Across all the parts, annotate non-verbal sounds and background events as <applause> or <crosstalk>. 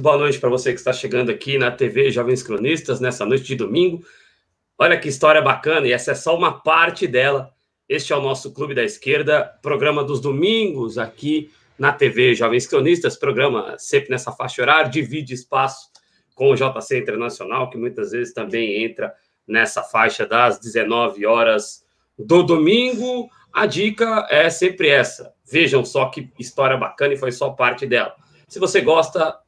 Muito boa noite para você que está chegando aqui na TV Jovens Cronistas nessa noite de domingo. Olha que história bacana, e essa é só uma parte dela. Este é o nosso Clube da Esquerda, programa dos domingos aqui na TV Jovens Cronistas, programa sempre nessa faixa horária, divide espaço com o JC Internacional, que muitas vezes também entra nessa faixa das 19 horas do domingo. A dica é sempre essa. Vejam só que história bacana e foi só parte dela. Se você gosta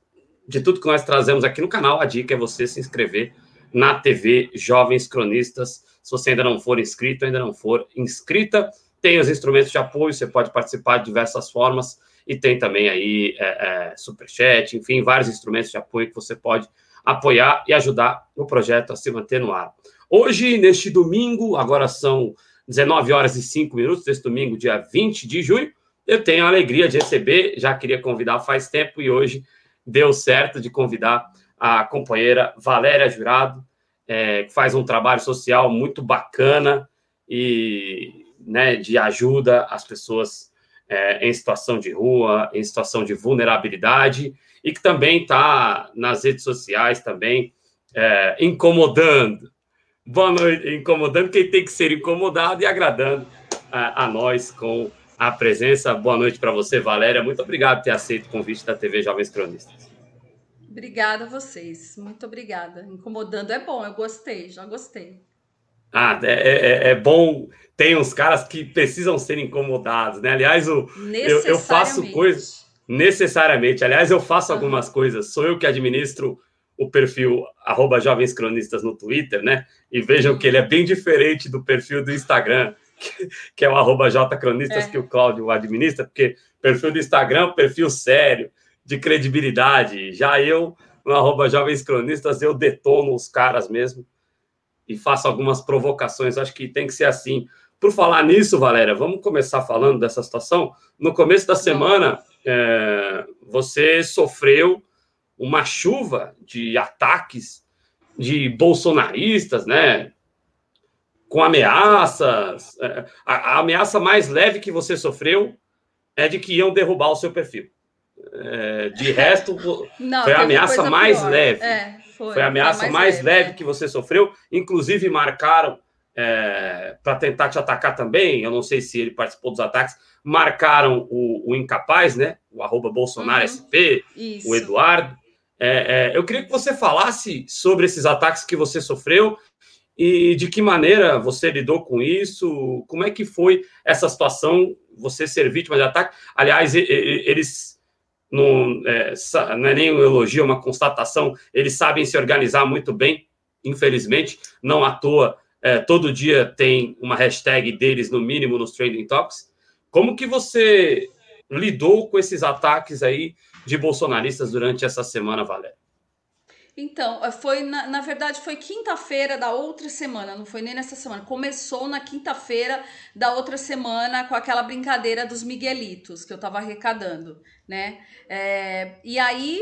de tudo que nós trazemos aqui no canal, a dica é você se inscrever na TV Jovens Cronistas. Se você ainda não for inscrito, ainda não for inscrita, tem os instrumentos de apoio, você pode participar de diversas formas e tem também aí é, é, superchat, enfim, vários instrumentos de apoio que você pode apoiar e ajudar o projeto a se manter no ar. Hoje, neste domingo, agora são 19 horas e 5 minutos, desse domingo, dia 20 de junho, eu tenho a alegria de receber, já queria convidar faz tempo e hoje deu certo de convidar a companheira Valéria Jurado, é, que faz um trabalho social muito bacana e né, de ajuda às pessoas é, em situação de rua, em situação de vulnerabilidade, e que também está nas redes sociais também é, incomodando. Boa noite, incomodando quem tem que ser incomodado e agradando a, a nós com a presença. Boa noite para você, Valéria. Muito obrigado por ter aceito o convite da TV Jovens Cronistas. Obrigada a vocês. Muito obrigada. Incomodando é bom, eu gostei, já gostei. Ah, é, é, é bom. Tem uns caras que precisam ser incomodados, né? Aliás, o, eu, eu faço coisas necessariamente. Aliás, eu faço algumas coisas. Sou eu que administro o perfil arroba Jovens Cronistas no Twitter, né? E vejam que ele é bem diferente do perfil do Instagram <laughs> que é o arroba jcronistas, é. que o Cláudio administra, porque perfil do Instagram, perfil sério, de credibilidade. Já eu, no arroba jovens cronistas, eu detono os caras mesmo e faço algumas provocações. Acho que tem que ser assim. Por falar nisso, Valéria, vamos começar falando dessa situação. No começo da semana, é, você sofreu uma chuva de ataques de bolsonaristas, né? Com ameaças. É, a, a, ameaça mais leve que você sofreu é de que iam derrubar o seu perfil. É, de resto, <laughs> Não, foi a ameaça mais pior. leve. É, foi, foi, a ameaça mais, mais, leve, leve que você sofreu. Inclusive, marcaram é, para tentar te atacar também. Eu não sei se ele participou dos ataques. Marcaram o, o incapaz, né? O arroba Bolsonaro uhum, SP, isso. o Eduardo. É, é, eu queria que você falasse sobre esses ataques que você sofreu e de que maneira você lidou com isso? Como é que foi essa situação, você ser vítima de ataque? Aliás, eles não é, não é nem um elogio, é uma constatação, eles sabem se organizar muito bem, infelizmente, não à toa, é, todo dia tem uma hashtag deles, no mínimo, nos Trending Topics. Como que você lidou com esses ataques aí de bolsonaristas durante essa semana, Valéria? Então, eh, foi na, na verdade foi quinta-feira da outra semana, não foi nem nessa semana. Começou na quinta-feira da outra semana com aquela brincadeira dos Miguelitos que eu tava arrecadando, né? É, e aí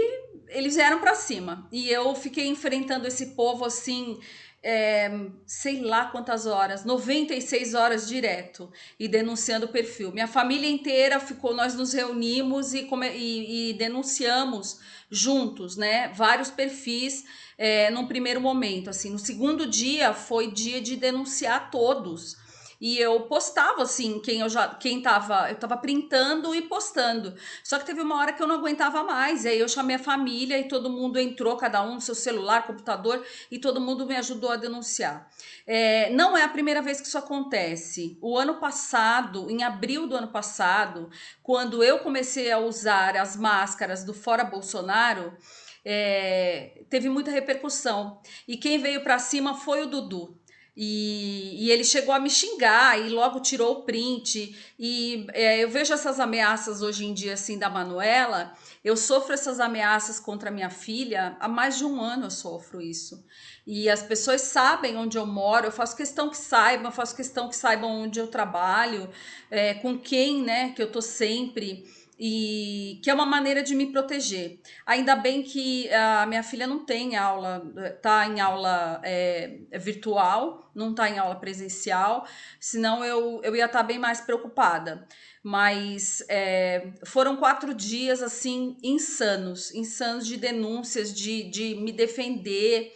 eles vieram para cima e eu fiquei enfrentando esse povo assim é, sei lá quantas horas, 96 horas direto, e denunciando o perfil. Minha família inteira ficou, nós nos reunimos e, e, e denunciamos juntos, né? Vários perfis é, num primeiro momento. Assim, no segundo dia foi dia de denunciar todos e eu postava assim, quem eu já quem tava, eu tava printando e postando. Só que teve uma hora que eu não aguentava mais, e aí eu chamei a família e todo mundo entrou, cada um no seu celular, computador, e todo mundo me ajudou a denunciar. É, não é a primeira vez que isso acontece. O ano passado, em abril do ano passado, quando eu comecei a usar as máscaras do Fora Bolsonaro, é, teve muita repercussão. E quem veio para cima foi o Dudu. E, e, ele chegou a me xingar e logo tirou o print. E é, eu vejo essas ameaças hoje em dia, assim, da Manuela. Eu sofro essas ameaças contra minha filha há mais de um ano. Eu sofro isso. E as pessoas sabem onde eu moro. Eu faço questão que saibam, eu faço questão que saibam onde eu trabalho, é, com quem, né, que eu tô sempre e que é uma maneira de me proteger. Ainda bem que a minha filha não tem aula, tá em aula é, virtual, não tá em aula presencial, senão eu, eu ia estar tá bem mais preocupada. mas é, foram quatro dias assim insanos, insanos de denúncias, de, de me defender.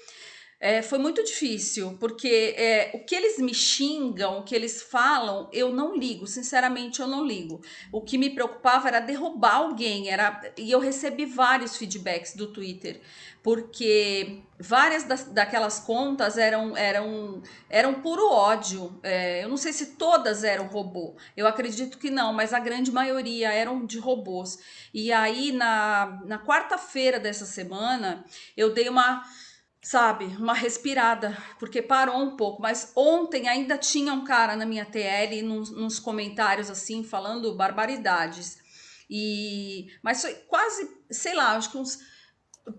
É, foi muito difícil, porque é, o que eles me xingam, o que eles falam, eu não ligo, sinceramente eu não ligo. O que me preocupava era derrubar alguém, era e eu recebi vários feedbacks do Twitter porque várias das, daquelas contas eram eram eram puro ódio. É, eu não sei se todas eram robô. Eu acredito que não, mas a grande maioria eram de robôs. E aí na, na quarta-feira dessa semana eu dei uma sabe, uma respirada, porque parou um pouco. Mas ontem ainda tinha um cara na minha TL nos, nos comentários assim falando barbaridades. E mas foi quase, sei lá, acho que uns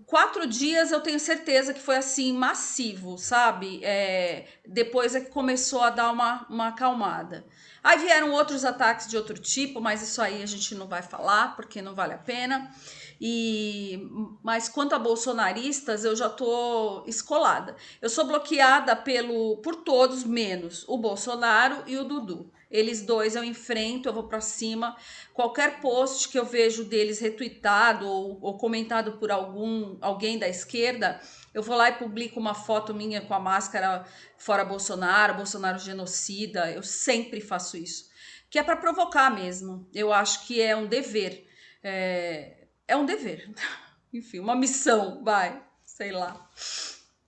quatro dias eu tenho certeza que foi assim massivo, sabe? É, depois é que começou a dar uma, uma acalmada. Aí vieram outros ataques de outro tipo, mas isso aí a gente não vai falar porque não vale a pena. E mas quanto a bolsonaristas, eu já tô escolada. Eu sou bloqueada pelo por todos menos o Bolsonaro e o Dudu. Eles dois eu enfrento, eu vou para cima. Qualquer post que eu vejo deles retweetado ou, ou comentado por algum alguém da esquerda, eu vou lá e publico uma foto minha com a máscara fora Bolsonaro, Bolsonaro genocida. Eu sempre faço isso, que é para provocar mesmo. Eu acho que é um dever. É, é um dever. <laughs> Enfim, uma missão, vai, sei lá.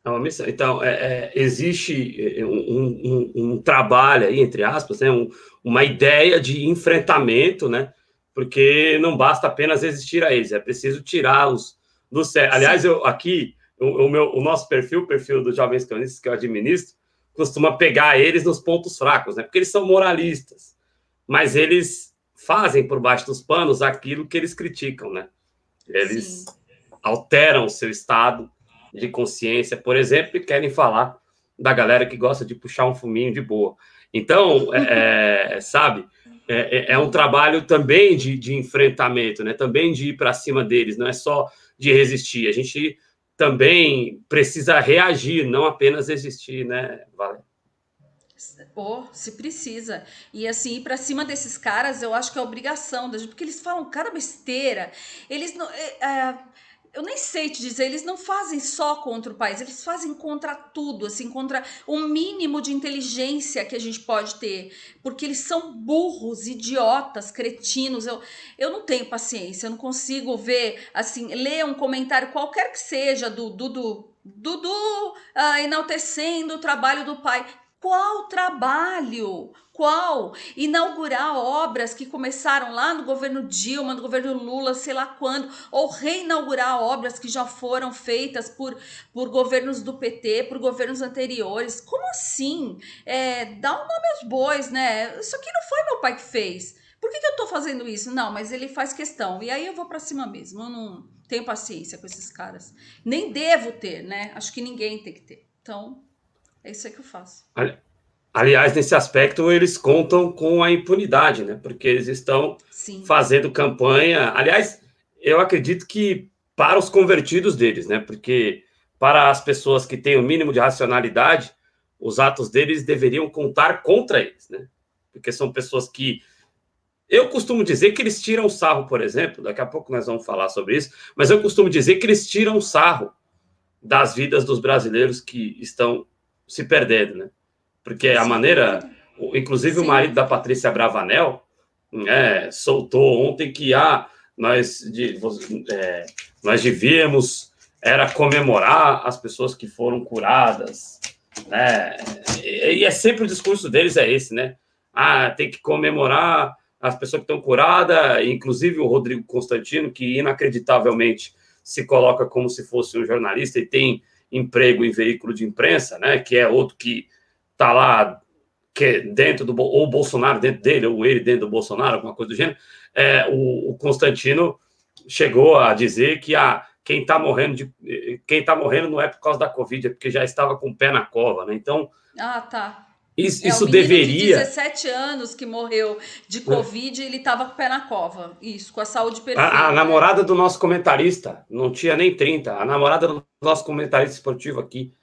É uma missão. Então, é, é, existe é, um, um, um, trabalho aí, entre aspas, né, um, uma ideia de enfrentamento, né? Porque não basta apenas existir a eles, é preciso tirá-los do céu. Aliás, eu aqui, o, o, meu, o nosso perfil, o perfil dos jovens cronistas que eu administro, costuma pegar eles nos pontos fracos, né? Porque eles são moralistas, mas eles fazem por baixo dos panos aquilo que eles criticam, né? Eles Sim. alteram o seu estado de consciência, por exemplo, e querem falar da galera que gosta de puxar um fuminho de boa. Então, é, é sabe, é, é, é, um trabalho também de, de enfrentamento, né? Também de ir para cima deles, não é só de resistir. A gente também precisa reagir, não apenas existir, né, Valéria? Oh, se precisa. E assim, ir pra cima desses caras, eu acho que é obrigação da gente, porque eles falam cara besteira. Eles não. É, é, eu nem sei te dizer, eles não fazem só contra o país, eles fazem contra tudo, assim, contra o mínimo de inteligência que a gente pode ter, porque eles são burros, idiotas, cretinos. Eu, eu não tenho paciência, eu não consigo ver, assim, ler um comentário qualquer que seja do Dudu, Dudu uh, enaltecendo o trabalho do pai. Qual trabalho? Qual? Inaugurar obras que começaram lá no governo Dilma, no governo Lula, sei lá quando, ou reinaugurar obras que já foram feitas por, por governos do PT, por governos anteriores. Como assim? É, dá um nome aos bois, né? Isso aqui não foi meu pai que fez. Por que, que eu tô fazendo isso? Não, mas ele faz questão. E aí eu vou para cima mesmo. Eu não tenho paciência com esses caras. Nem devo ter, né? Acho que ninguém tem que ter. Então, é isso aí que eu faço. Aliás, nesse aspecto, eles contam com a impunidade, né? Porque eles estão Sim. fazendo campanha. Aliás, eu acredito que para os convertidos deles, né? Porque para as pessoas que têm o mínimo de racionalidade, os atos deles deveriam contar contra eles, né? Porque são pessoas que. Eu costumo dizer que eles tiram sarro, por exemplo, daqui a pouco nós vamos falar sobre isso, mas eu costumo dizer que eles tiram sarro das vidas dos brasileiros que estão se perdendo, né? Porque a maneira, inclusive Sim. o marido da Patrícia Bravanel, né, soltou ontem que ah, nós, de, é, nós devíamos era comemorar as pessoas que foram curadas, né? E, e, é sempre o discurso deles é esse, né? Ah, tem que comemorar as pessoas que estão curadas, inclusive o Rodrigo Constantino, que inacreditavelmente se coloca como se fosse um jornalista e tem emprego em veículo de imprensa, né? Que é outro que está lá que é dentro do ou o Bolsonaro dentro dele ou ele dentro do Bolsonaro, alguma coisa do gênero. É, o, o Constantino chegou a dizer que a quem está morrendo de quem tá morrendo não é por causa da Covid, é porque já estava com o pé na cova, né? Então. Ah, tá. Isso, é, isso deveria. De 17 anos que morreu de Covid, é. ele estava com o pé na cova. Isso, com a saúde perfeita. A, a namorada do nosso comentarista, não tinha nem 30. A namorada do nosso comentarista esportivo aqui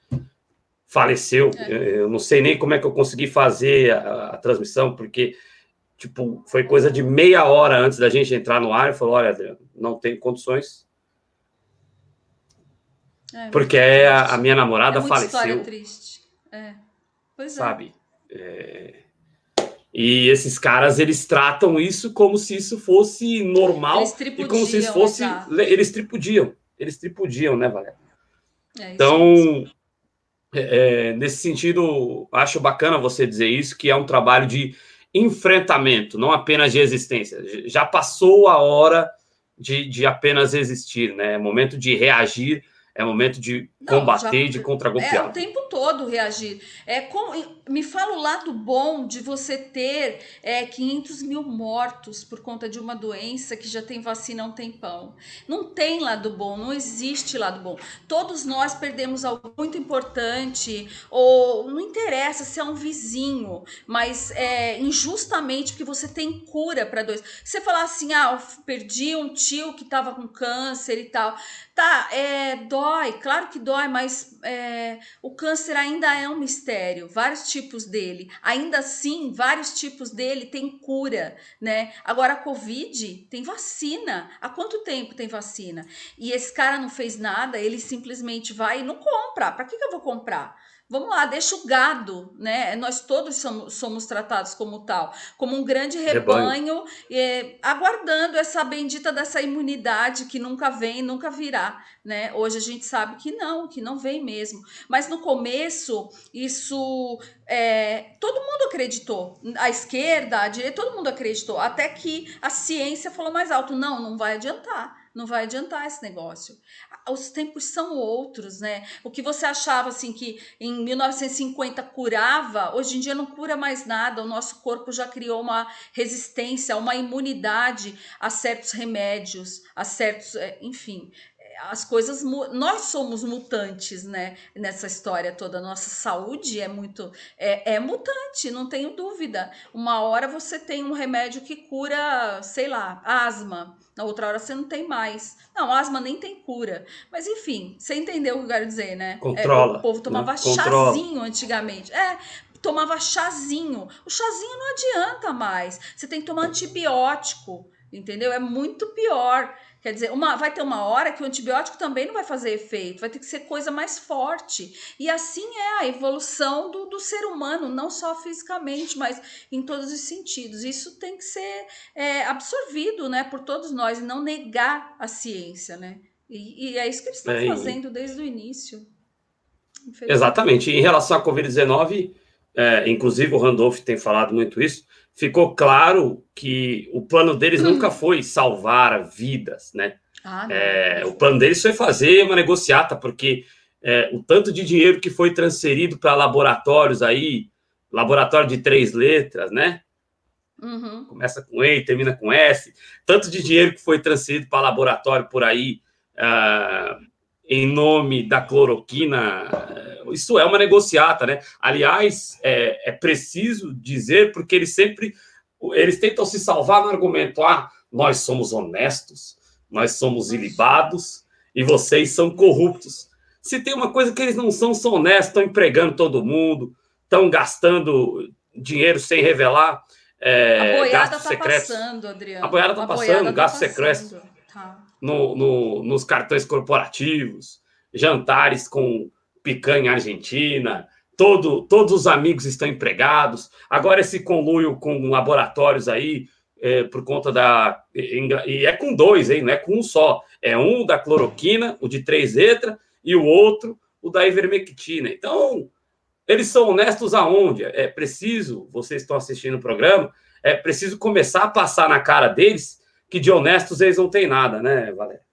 faleceu. É. Eu não sei nem como é que eu consegui fazer a, a transmissão, porque tipo, foi coisa de meia hora antes da gente entrar no ar e falou: olha, Adriano, não tem condições. É, porque é a, a, minha namorada é faleceu. História triste. É. Pois é. Sabe? É... E esses caras, eles tratam isso como se isso fosse normal e como se isso fosse. Eles tripudiam. Eles tripudiam, né, Valéria? É, então, é, é, nesse sentido, acho bacana você dizer isso, que é um trabalho de enfrentamento, não apenas de existência. Já passou a hora de, de apenas existir, né? É momento de reagir é momento de combater, Não, já, de contragolpear. É o tempo todo reagir. É com, me fala o lado bom de você ter é, 500 mil mortos por conta de uma doença que já tem vacina há um tempão. Não tem lado bom, não existe lado bom. Todos nós perdemos algo muito importante, ou não interessa se é um vizinho, mas é, injustamente porque você tem cura para dois. Você falar assim, ah, eu perdi um tio que estava com câncer e tal. Tá, é, dói, claro que dói, mas é, o câncer ainda é um mistério, vários tipos dele. Ainda assim, vários tipos dele tem cura, né? Agora, a Covid tem vacina. Há quanto tempo tem vacina? E esse cara não fez nada, ele simplesmente vai e não compra. Para que, que eu vou comprar? Vamos lá, deixa o gado, né? Nós todos somos, somos tratados como tal, como um grande rebanho, rebanho. É, aguardando essa bendita dessa imunidade que nunca vem, nunca virá, né? Hoje a gente sabe que não, que não vem mesmo. Mas no começo, isso é, todo mundo acreditou. A esquerda, a direita, todo mundo acreditou. Até que a ciência falou mais alto: não, não vai adiantar não vai adiantar esse negócio. Os tempos são outros, né? O que você achava assim que em 1950 curava, hoje em dia não cura mais nada. O nosso corpo já criou uma resistência, uma imunidade a certos remédios, a certos, é, enfim, as coisas nós somos mutantes né nessa história toda. Nossa saúde é muito é, é, mutante não tenho dúvida. Uma hora você tem um remédio que cura sei lá asma na outra hora você não tem mais. Não asma nem tem cura. Mas enfim você entendeu o que eu quero dizer né? Controla, é, o povo tomava né? chazinho antigamente. É tomava chazinho. O chazinho não adianta mais. Você tem que tomar antibiótico entendeu? É muito pior Quer dizer, uma, vai ter uma hora que o antibiótico também não vai fazer efeito, vai ter que ser coisa mais forte. E assim é a evolução do, do ser humano, não só fisicamente, mas em todos os sentidos. Isso tem que ser é, absorvido né, por todos nós e não negar a ciência. Né? E, e é isso que eles estão é, fazendo desde o início. Exatamente. Em relação à Covid-19, é, inclusive o Randolph tem falado muito isso ficou claro que o plano deles hum. nunca foi salvar vidas, né? Ah, é, o plano deles foi fazer uma negociata, porque é, o tanto de dinheiro que foi transferido para laboratórios aí, laboratório de três letras, né? Uhum. Começa com E termina com S. Tanto de dinheiro que foi transferido para laboratório por aí, uh, em nome da cloroquina, isso é uma negociata, né? Aliás, é, é preciso dizer, porque eles sempre eles tentam se salvar no argumento: ah, nós somos honestos, nós somos ilibados e vocês são corruptos. Se tem uma coisa que eles não são, são honestos, estão empregando todo mundo, estão gastando dinheiro sem revelar. É, a boiada está passando, Adriano. A boiada está passando, tá secretos tá. No, no, nos cartões corporativos, jantares com picanha argentina, todo, todos os amigos estão empregados. Agora esse conluio com laboratórios aí, é, por conta da. E é com dois, hein? Não é com um só. É um da cloroquina, o de três letras, e o outro, o da ivermectina. Então, eles são honestos aonde? É preciso, vocês estão assistindo o programa, é preciso começar a passar na cara deles que de honestos eles não têm nada, né, Valéria?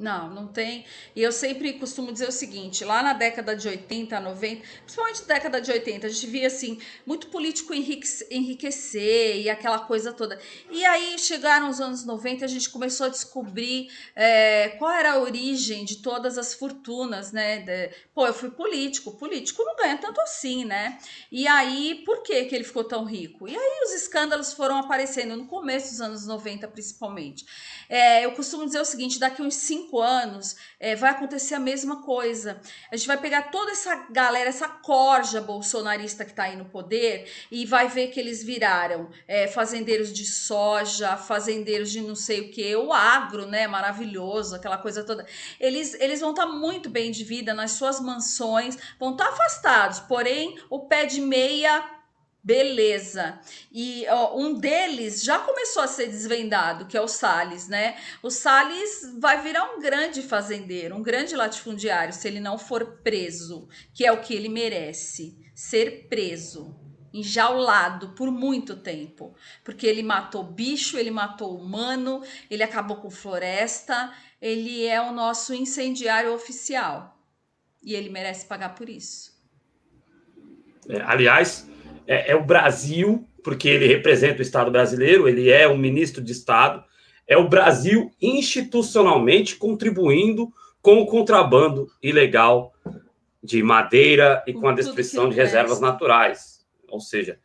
Não, não tem. E eu sempre costumo dizer o seguinte: lá na década de 80, 90, principalmente na década de 80, a gente via assim, muito político enriquecer e aquela coisa toda. E aí chegaram os anos 90 a gente começou a descobrir é, qual era a origem de todas as fortunas, né? De, pô, eu fui político, político não ganha tanto assim, né? E aí, por que, que ele ficou tão rico? E aí os escândalos foram aparecendo no começo dos anos 90, principalmente. É, eu costumo dizer o seguinte: daqui uns cinco cinco anos é, vai acontecer a mesma coisa. A gente vai pegar toda essa galera, essa corja bolsonarista que está aí no poder e vai ver que eles viraram é, fazendeiros de soja, fazendeiros de não sei o que, o agro, né? Maravilhoso, aquela coisa toda. Eles, eles vão estar tá muito bem de vida nas suas mansões, vão estar tá afastados, porém o pé de meia Beleza. E ó, um deles já começou a ser desvendado, que é o Salles, né? O Salles vai virar um grande fazendeiro, um grande latifundiário, se ele não for preso, que é o que ele merece, ser preso, enjaulado por muito tempo, porque ele matou bicho, ele matou humano, ele acabou com floresta, ele é o nosso incendiário oficial. E ele merece pagar por isso. É, aliás, é, é o Brasil, porque ele representa o Estado brasileiro, ele é um ministro de Estado, é o Brasil institucionalmente contribuindo com o contrabando ilegal de madeira e com, com a destruição de reservas naturais. Ou seja,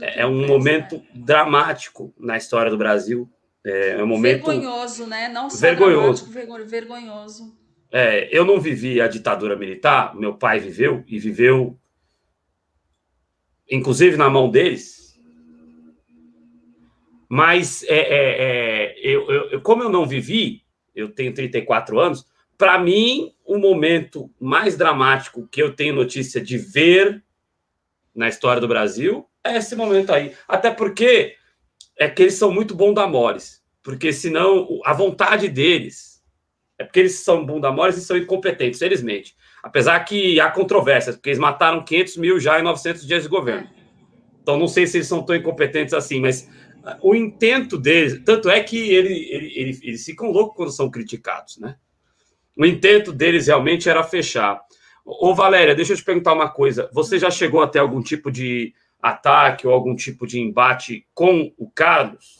é, é um momento dramático na história do Brasil. É, um momento vergonhoso, né? Não só vergonhoso. vergonhoso. É, eu não vivi a ditadura militar, meu pai viveu e viveu inclusive na mão deles. Mas é, é, é eu, eu, como eu não vivi, eu tenho 34 anos, para mim, o momento mais dramático que eu tenho notícia de ver na história do Brasil é esse momento aí. Até porque é que eles são muito bondamores. Porque senão a vontade deles é porque eles são bundamores e são incompetentes, felizmente. Apesar que há controvérsias, porque eles mataram 500 mil já em 900 dias de governo. Então, não sei se eles são tão incompetentes assim, mas ah, o intento deles. Tanto é que ele, ele, ele, eles ficam loucos quando são criticados, né? O intento deles realmente era fechar. Ô, Valéria, deixa eu te perguntar uma coisa. Você já chegou a ter algum tipo de ataque ou algum tipo de embate com o Carlos?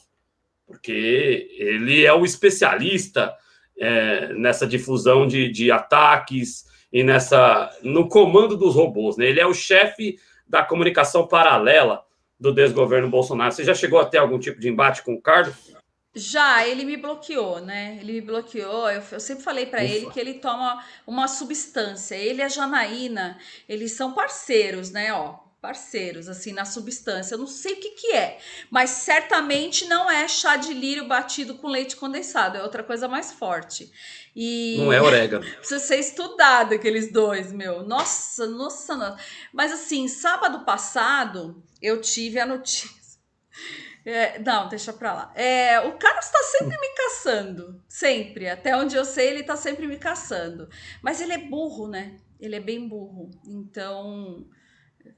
Porque ele é o especialista é, nessa difusão de, de ataques e nessa no comando dos robôs. Né? Ele é o chefe da comunicação paralela do desgoverno Bolsonaro. Você já chegou a ter algum tipo de embate com o Carlos? Já, ele me bloqueou, né? Ele me bloqueou. Eu, eu sempre falei para ele que ele toma uma substância. Ele e a Janaína, eles são parceiros, né? Ó, parceiros, assim, na substância. Eu não sei o que, que é, mas certamente não é chá de lírio batido com leite condensado, é outra coisa mais forte. E não é orégano. <laughs> Precisa ser estudado aqueles dois, meu. Nossa, nossa, nossa. Mas assim, sábado passado eu tive a notícia. <laughs> É, não, deixa pra lá. É, o Carlos tá sempre me caçando. Sempre. Até onde eu sei, ele tá sempre me caçando. Mas ele é burro, né? Ele é bem burro. Então,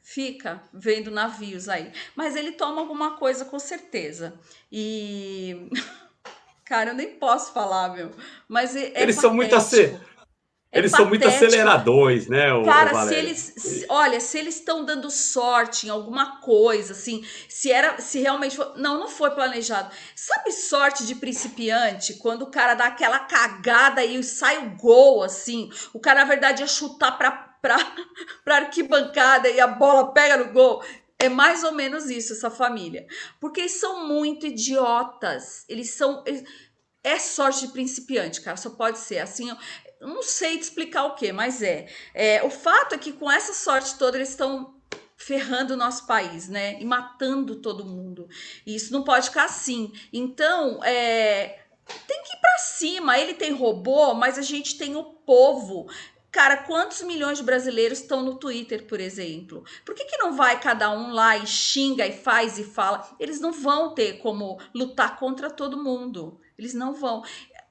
fica vendo navios aí. Mas ele toma alguma coisa com certeza. E. <laughs> Cara, eu nem posso falar, meu. Mas é, é Eles patético. são muito ac... É eles patético. são muito aceleradores, né? O, Cara, o se eles, se, olha, se eles estão dando sorte em alguma coisa, assim, se era, se realmente, foi, não, não foi planejado. Sabe sorte de principiante quando o cara dá aquela cagada e sai o gol, assim, o cara na verdade ia chutar para <laughs> arquibancada e a bola pega no gol. É mais ou menos isso, essa família. Porque eles são muito idiotas. Eles são. É sorte de principiante, cara. Só pode ser assim. Eu não sei te explicar o que, mas é. é. O fato é que com essa sorte toda, eles estão ferrando o nosso país, né? E matando todo mundo. E isso não pode ficar assim. Então, é, tem que ir para cima. Ele tem robô, mas a gente tem o povo. Cara, quantos milhões de brasileiros estão no Twitter, por exemplo? Por que, que não vai cada um lá e xinga e faz e fala? Eles não vão ter como lutar contra todo mundo. Eles não vão.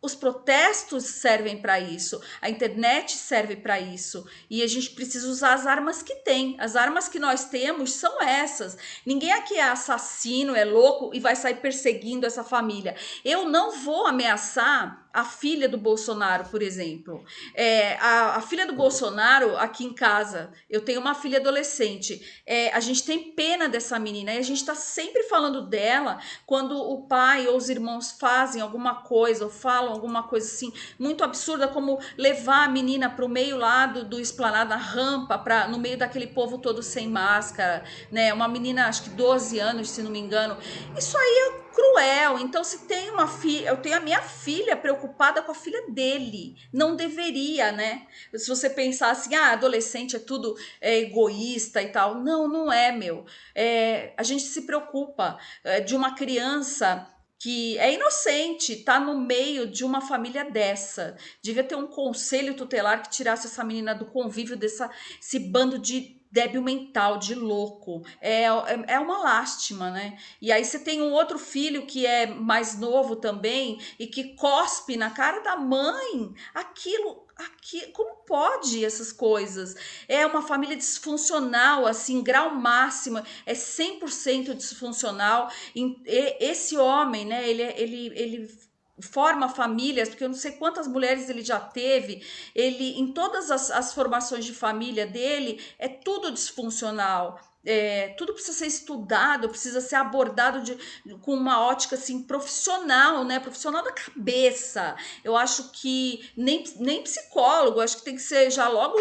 Os protestos servem para isso, a internet serve para isso, e a gente precisa usar as armas que tem. As armas que nós temos são essas. Ninguém aqui é assassino, é louco e vai sair perseguindo essa família. Eu não vou ameaçar a filha do Bolsonaro, por exemplo. É, a, a, filha do Bolsonaro, aqui em casa, eu tenho uma filha adolescente. É, a gente tem pena dessa menina e a gente está sempre falando dela quando o pai ou os irmãos fazem alguma coisa ou falam alguma coisa assim muito absurda, como levar a menina para o meio lado do esplanado, na rampa, pra, no meio daquele povo todo sem máscara, né? Uma menina, acho que 12 anos, se não me engano. Isso aí cruel. Então, se tem uma filha, eu tenho a minha filha preocupada com a filha dele. Não deveria, né? Se você pensar assim, ah, adolescente é tudo é, egoísta e tal. Não, não é, meu. É, a gente se preocupa é, de uma criança que é inocente, tá no meio de uma família dessa. Devia ter um conselho tutelar que tirasse essa menina do convívio dessa esse bando de débil mental, de louco. É, é, é uma lástima, né? E aí você tem um outro filho que é mais novo também e que cospe na cara da mãe aquilo aqui, como pode essas coisas? É uma família disfuncional, assim, grau máximo, é 100% disfuncional. E esse homem, né, ele, ele, ele forma famílias, porque eu não sei quantas mulheres ele já teve, ele em todas as, as formações de família dele é tudo disfuncional é, tudo precisa ser estudado, precisa ser abordado de, com uma ótica assim profissional, né? Profissional da cabeça. Eu acho que nem, nem psicólogo, acho que tem que ser já logo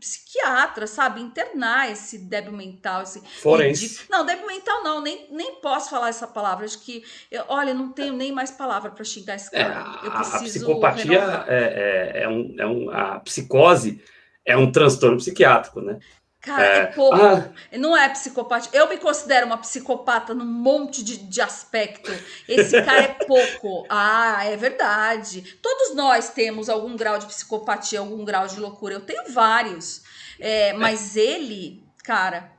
psiquiatra, sabe? Internar esse débil mental, esse forense. Não, débil mental não, nem, nem posso falar essa palavra. Acho que, eu, olha, não tenho nem mais palavra para xingar esse é, cara. É, eu preciso a psicopatia é, é, é, um, é um, a psicose é um transtorno psiquiátrico, né? Cara, é, é pouco. Ah. Não é psicopata. Eu me considero uma psicopata num monte de, de aspecto. Esse cara é pouco. <laughs> Ah, é verdade. Todos nós temos algum grau de psicopatia, algum grau de loucura. Eu tenho vários. É, mas ele, cara,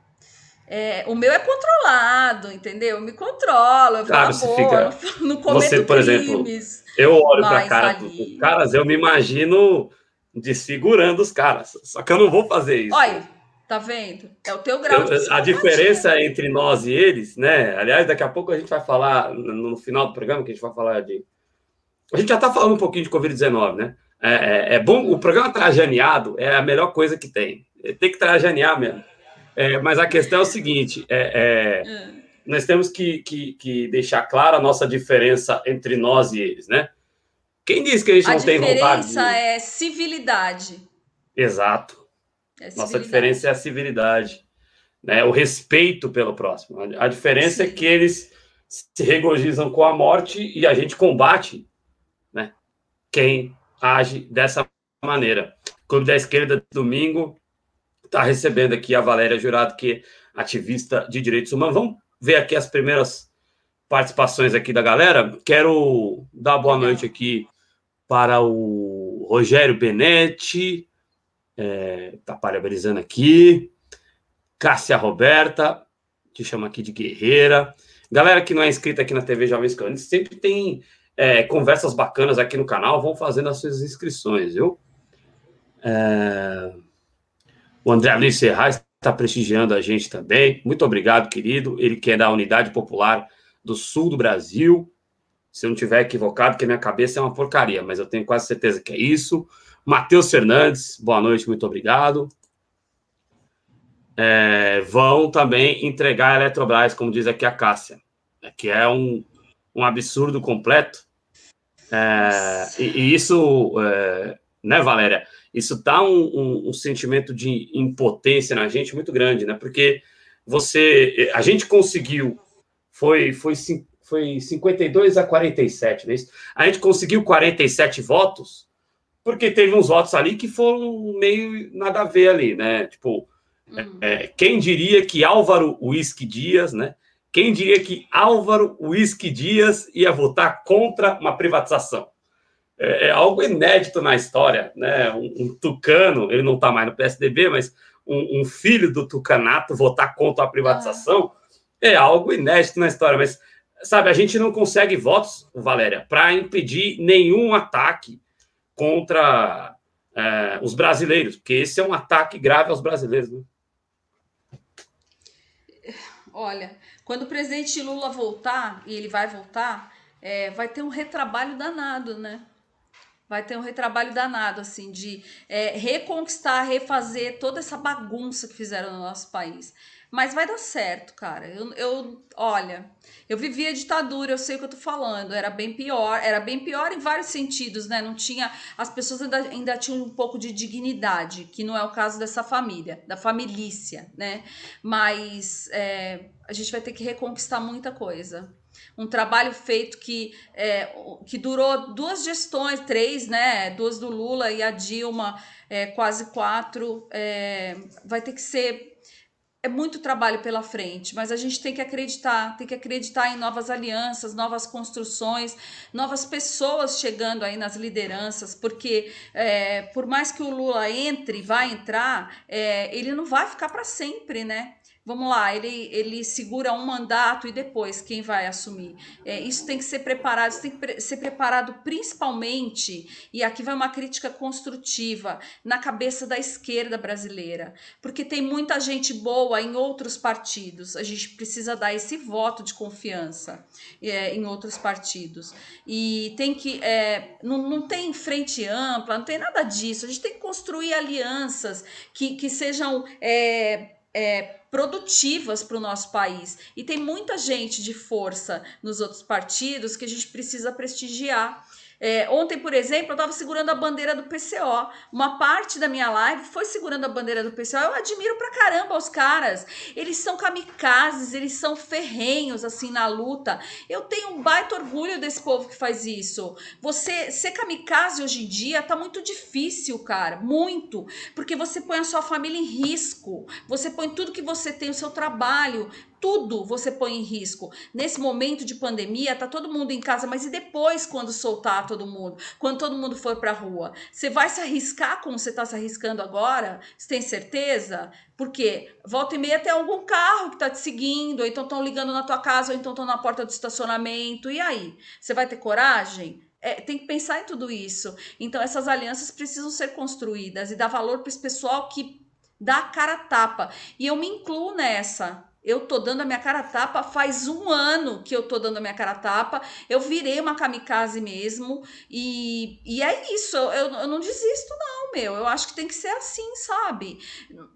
é, o meu é controlado, entendeu? Eu me controlo, eu claro, falo, fica... não, não cometo você, por crimes, exemplo, eu olho pra cara dos caras, eu me imagino desfigurando os caras. Só que eu não vou fazer isso. Olha, Tá vendo? É o teu grau de A diferença entre nós e eles, né? Aliás, daqui a pouco a gente vai falar, no final do programa, que a gente vai falar de. A gente já tá falando um pouquinho de Covid-19, né? É, é, é, bom, o programa trajaneado é a melhor coisa que tem. Tem que trajanear mesmo. É, mas a questão é o seguinte: é, é nós temos que, que, que, deixar clara a nossa diferença entre nós e eles, né? Quem diz que a gente a não tem vontade? A diferença é civilidade. Exato. É Nossa diferença é a civilidade, né? o respeito pelo próximo. A, diferença é Sim. é que eles se regozijam com a morte e a gente combate né? quem age dessa maneira. Clube da Esquerda, domingo, está recebendo aqui a Valéria Jurado, que é ativista de direitos humanos. Vamos ver aqui as primeiras participações aqui da galera. Quero dar boa noite aqui para o Rogério Benetti, é, tá parabenizando aqui. Cássia Roberta, te chama aqui de guerreira. Galera que não é inscrita aqui na TV Jovens Canis, sempre tem é, conversas bacanas aqui no canal, vão fazendo as suas inscrições, viu? É... O André Alice Serrais está prestigiando a gente também. Muito obrigado, querido. Ele quer da Unidade Popular do Sul do Brasil. Se eu não tiver equivocado, porque minha cabeça é uma porcaria, mas eu tenho quase certeza que é isso. Matheus Fernandes, boa noite, muito obrigado. É, vão também entregar a Eletrobras, como diz aqui a Cássia, né, que é um, um absurdo completo. É, e, e, isso, é, né, Valéria? Isso dá um, um, um, sentimento de impotência na gente muito grande, né? Porque você, a gente conseguiu, foi, foi, foi 52 a 47, não é isso? A gente conseguiu 47 votos porque teve uns votos ali que foram meio nada a ver ali, né? Tipo, uhum. é, quem diria que Álvaro Whisky Dias, né? Quem diria que Álvaro Whisky Dias ia votar contra uma privatização? É, é algo inédito na história, né? Um, um tucano, ele não está mais no PSDB, mas um, um, filho do tucanato votar contra a privatização é algo inédito na história. Mas, sabe, a gente não consegue votos, Valéria, para impedir nenhum ataque contra é, os brasileiros, porque esse é um ataque grave aos brasileiros. Né? Olha, quando o presidente Lula voltar, e ele vai voltar, é, vai ter um retrabalho danado, né? Vai ter um retrabalho danado, assim, de é, reconquistar, refazer toda essa bagunça que fizeram no nosso país. Mas vai dar certo, cara. Eu, eu, olha, eu vivia ditadura, eu sei o que eu tô falando. Era bem pior, era bem pior em vários sentidos, né? Não tinha, as pessoas ainda, ainda tinham um pouco de dignidade, que não é o caso dessa família, da família, né? Mas é, a gente vai ter que reconquistar muita coisa. Um trabalho feito que, é, que durou duas gestões, três, né? Duas do Lula e a Dilma, é, quase quatro. É, vai ter que ser é muito trabalho pela frente, mas a gente tem que acreditar, tem que acreditar em novas alianças, novas construções, novas pessoas chegando aí nas lideranças, porque é, por mais que o Lula entre, vai entrar, é, ele não vai ficar para sempre, né? Vamos lá, ele, ele segura um mandato e depois quem vai assumir? É, isso tem que ser preparado, isso tem que ser preparado principalmente, e aqui vai uma crítica construtiva, na cabeça da esquerda brasileira, porque tem muita gente boa em outros partidos, a gente precisa dar esse voto de confiança é, em outros partidos. E tem que, é, não, não tem frente ampla, não tem nada disso, a gente tem que construir alianças que, que sejam. É, produtivas para o nosso país. E tem muita gente de força nos outros partidos que a gente precisa prestigiar. É, ontem, por exemplo, eu estava segurando a bandeira do PCO. Uma parte da minha live foi segurando a bandeira do PCO. Eu admiro pra caramba os caras. Eles são kamikazes, eles são ferrenhos, assim, na luta. Eu tenho um baita orgulho desse povo que faz isso. Você ser kamikaze hoje em dia tá muito difícil, cara. Muito. Porque você põe a sua família em risco. Você põe tudo que você tem, o seu trabalho, tudo você põe em risco. Nesse momento de pandemia, tá todo mundo em casa, mas e depois quando soltar todo mundo? Quando todo mundo for para rua? Você vai se arriscar como você está se arriscando agora? Você tem certeza? Porque volta e meia tem algum carro que está te seguindo, ou então estão ligando na tua casa, ou então estão na porta do estacionamento. E aí? Você vai ter coragem? É, tem que pensar em tudo isso. Então, essas alianças precisam ser construídas e dar valor para esse pessoal que dá a cara a tapa. E eu me incluo nessa. Eu tô dando a minha cara tapa faz um ano que eu tô dando a minha cara tapa. Eu virei uma kamikaze mesmo. E, e é isso. Eu, eu não desisto, não, meu. Eu acho que tem que ser assim, sabe?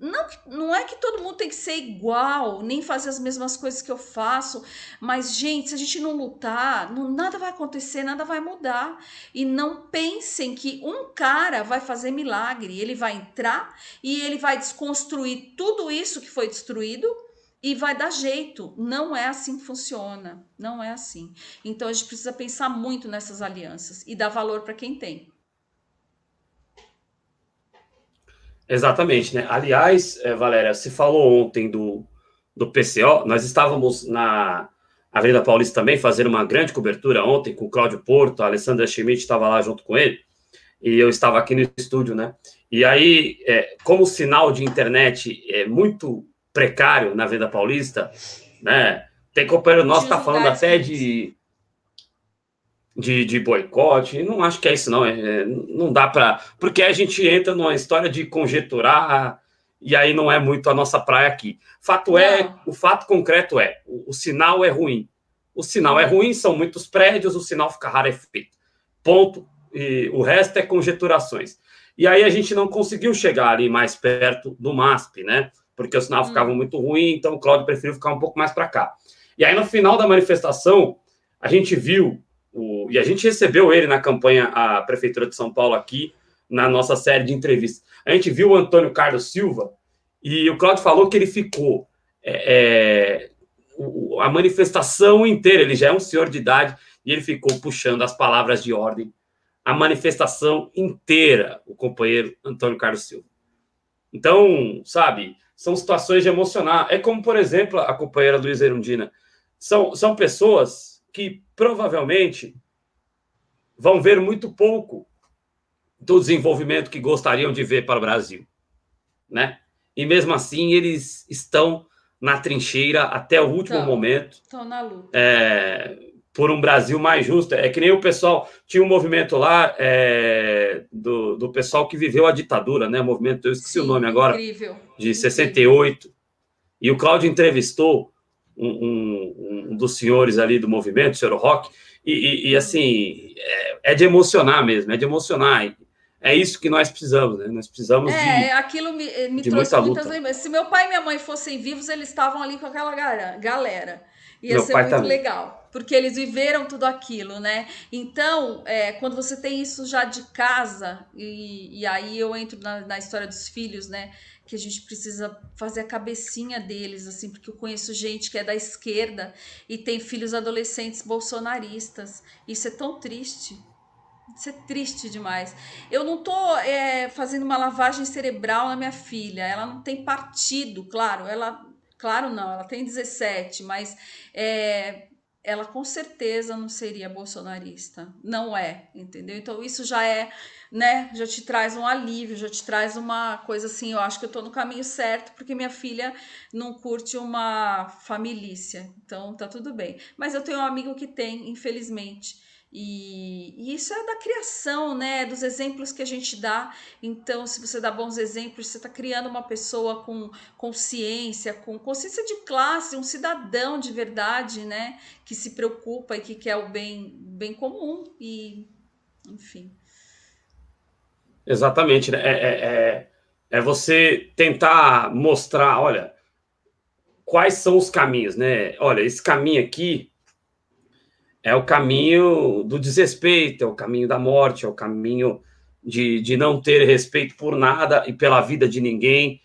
Não, não é que todo mundo tem que ser igual, nem fazer as mesmas coisas que eu faço. Mas, gente, se a gente não lutar, não, nada vai acontecer, nada vai mudar. E não pensem que um cara vai fazer milagre. Ele vai entrar e ele vai desconstruir tudo isso que foi destruído e vai dar jeito. Não é assim que funciona. Não é assim. Então a gente precisa pensar muito nessas alianças e dar valor para quem tem. Exatamente, né? Aliás, é, Valéria, se falou ontem do, do PCO, nós estávamos na Avenida Paulista também fazendo uma grande cobertura ontem com o Cláudio Porto, a Alessandra Schmidt estava lá junto com ele, e eu estava aqui no estúdio, né? E aí, é, como o sinal de internet é muito precário na Venda Paulista, né? Tem companheiro nosso que tá falando até de, de, de boicote. Não acho que é isso, não. É, é não dá para. Porque a gente entra numa história de conjeturar e aí não é muito a nossa praia aqui. Fato é, não. é, o fato concreto é, o, o, sinal é ruim. O sinal é ruim, são muitos prédios, o sinal fica rarefeito. Ponto. E o resto é conjeturações. E aí a gente não conseguiu chegar ali mais perto do MASP, né? Porque o sinal hum. ficava muito ruim, então o Cláudio preferiu ficar um pouco mais para cá. E aí, no final da manifestação, a gente viu, o, e a gente recebeu ele na campanha, a Prefeitura de São Paulo aqui, na nossa série de entrevistas. A gente viu o Antônio Carlos Silva, e o Cláudio falou que ele ficou é, é, a manifestação inteira, ele já é um senhor de idade, e ele ficou puxando as palavras de ordem, a manifestação inteira, o companheiro Antônio Carlos Silva. Então, sabe, são situações de emocionar. É como, por exemplo, a companheira Luísa Erundina. São, são pessoas que provavelmente vão ver muito pouco do desenvolvimento que gostariam de ver para o Brasil, né? E mesmo assim eles estão na trincheira até o último então, momento. Estão na luta. É, por um Brasil mais justo. É que nem o pessoal tinha um movimento lá é, do, do pessoal que viveu a ditadura, né? O movimento, eu esqueci Sim, o nome agora, incrível. de 68. E o Cláudio entrevistou um, um, um, dos senhores ali do movimento, o senhor Rock, e, e, e assim, é, é, de emocionar mesmo, é de emocionar. É isso que nós precisamos, né? Nós precisamos é, de. Aquilo me, me trouxe muita muitas lembranças. Se meu pai e minha mãe fossem vivos, eles estavam ali com aquela galera. Ia Meu ser muito também. legal, porque eles viveram tudo aquilo, né? Então, é, quando você tem isso já de casa, e, e aí eu entro na, na história dos filhos, né? que a gente precisa fazer a cabecinha deles, assim, porque eu conheço gente que é da esquerda e tem filhos adolescentes bolsonaristas. Isso é tão triste. Isso é triste demais. Eu não tô é, fazendo uma lavagem cerebral na minha filha. Ela não tem partido, claro. Ela, claro, não. Ela tem 17, mas é, ela com certeza não seria bolsonarista. Não é, entendeu? Então isso já é, né? Já te traz um alívio, já te traz uma coisa assim. Eu acho que eu tô no caminho certo porque minha filha não curte uma família. Então tá tudo bem. Mas eu tenho um amigo que tem, infelizmente. E, e, isso é da criação, né? Dos exemplos que a gente dá. Então, se você dá bons exemplos, você está criando uma pessoa com consciência, com consciência de classe, um cidadão de verdade, né? Que se preocupa e que quer o bem, bem comum. E, enfim. Exatamente, né? É, é, é, é você tentar mostrar, olha, quais são os caminhos, né? Olha, esse caminho aqui é o caminho do desrespeito, é o caminho da morte, é o caminho de, de não ter respeito por nada e pela vida de ninguém,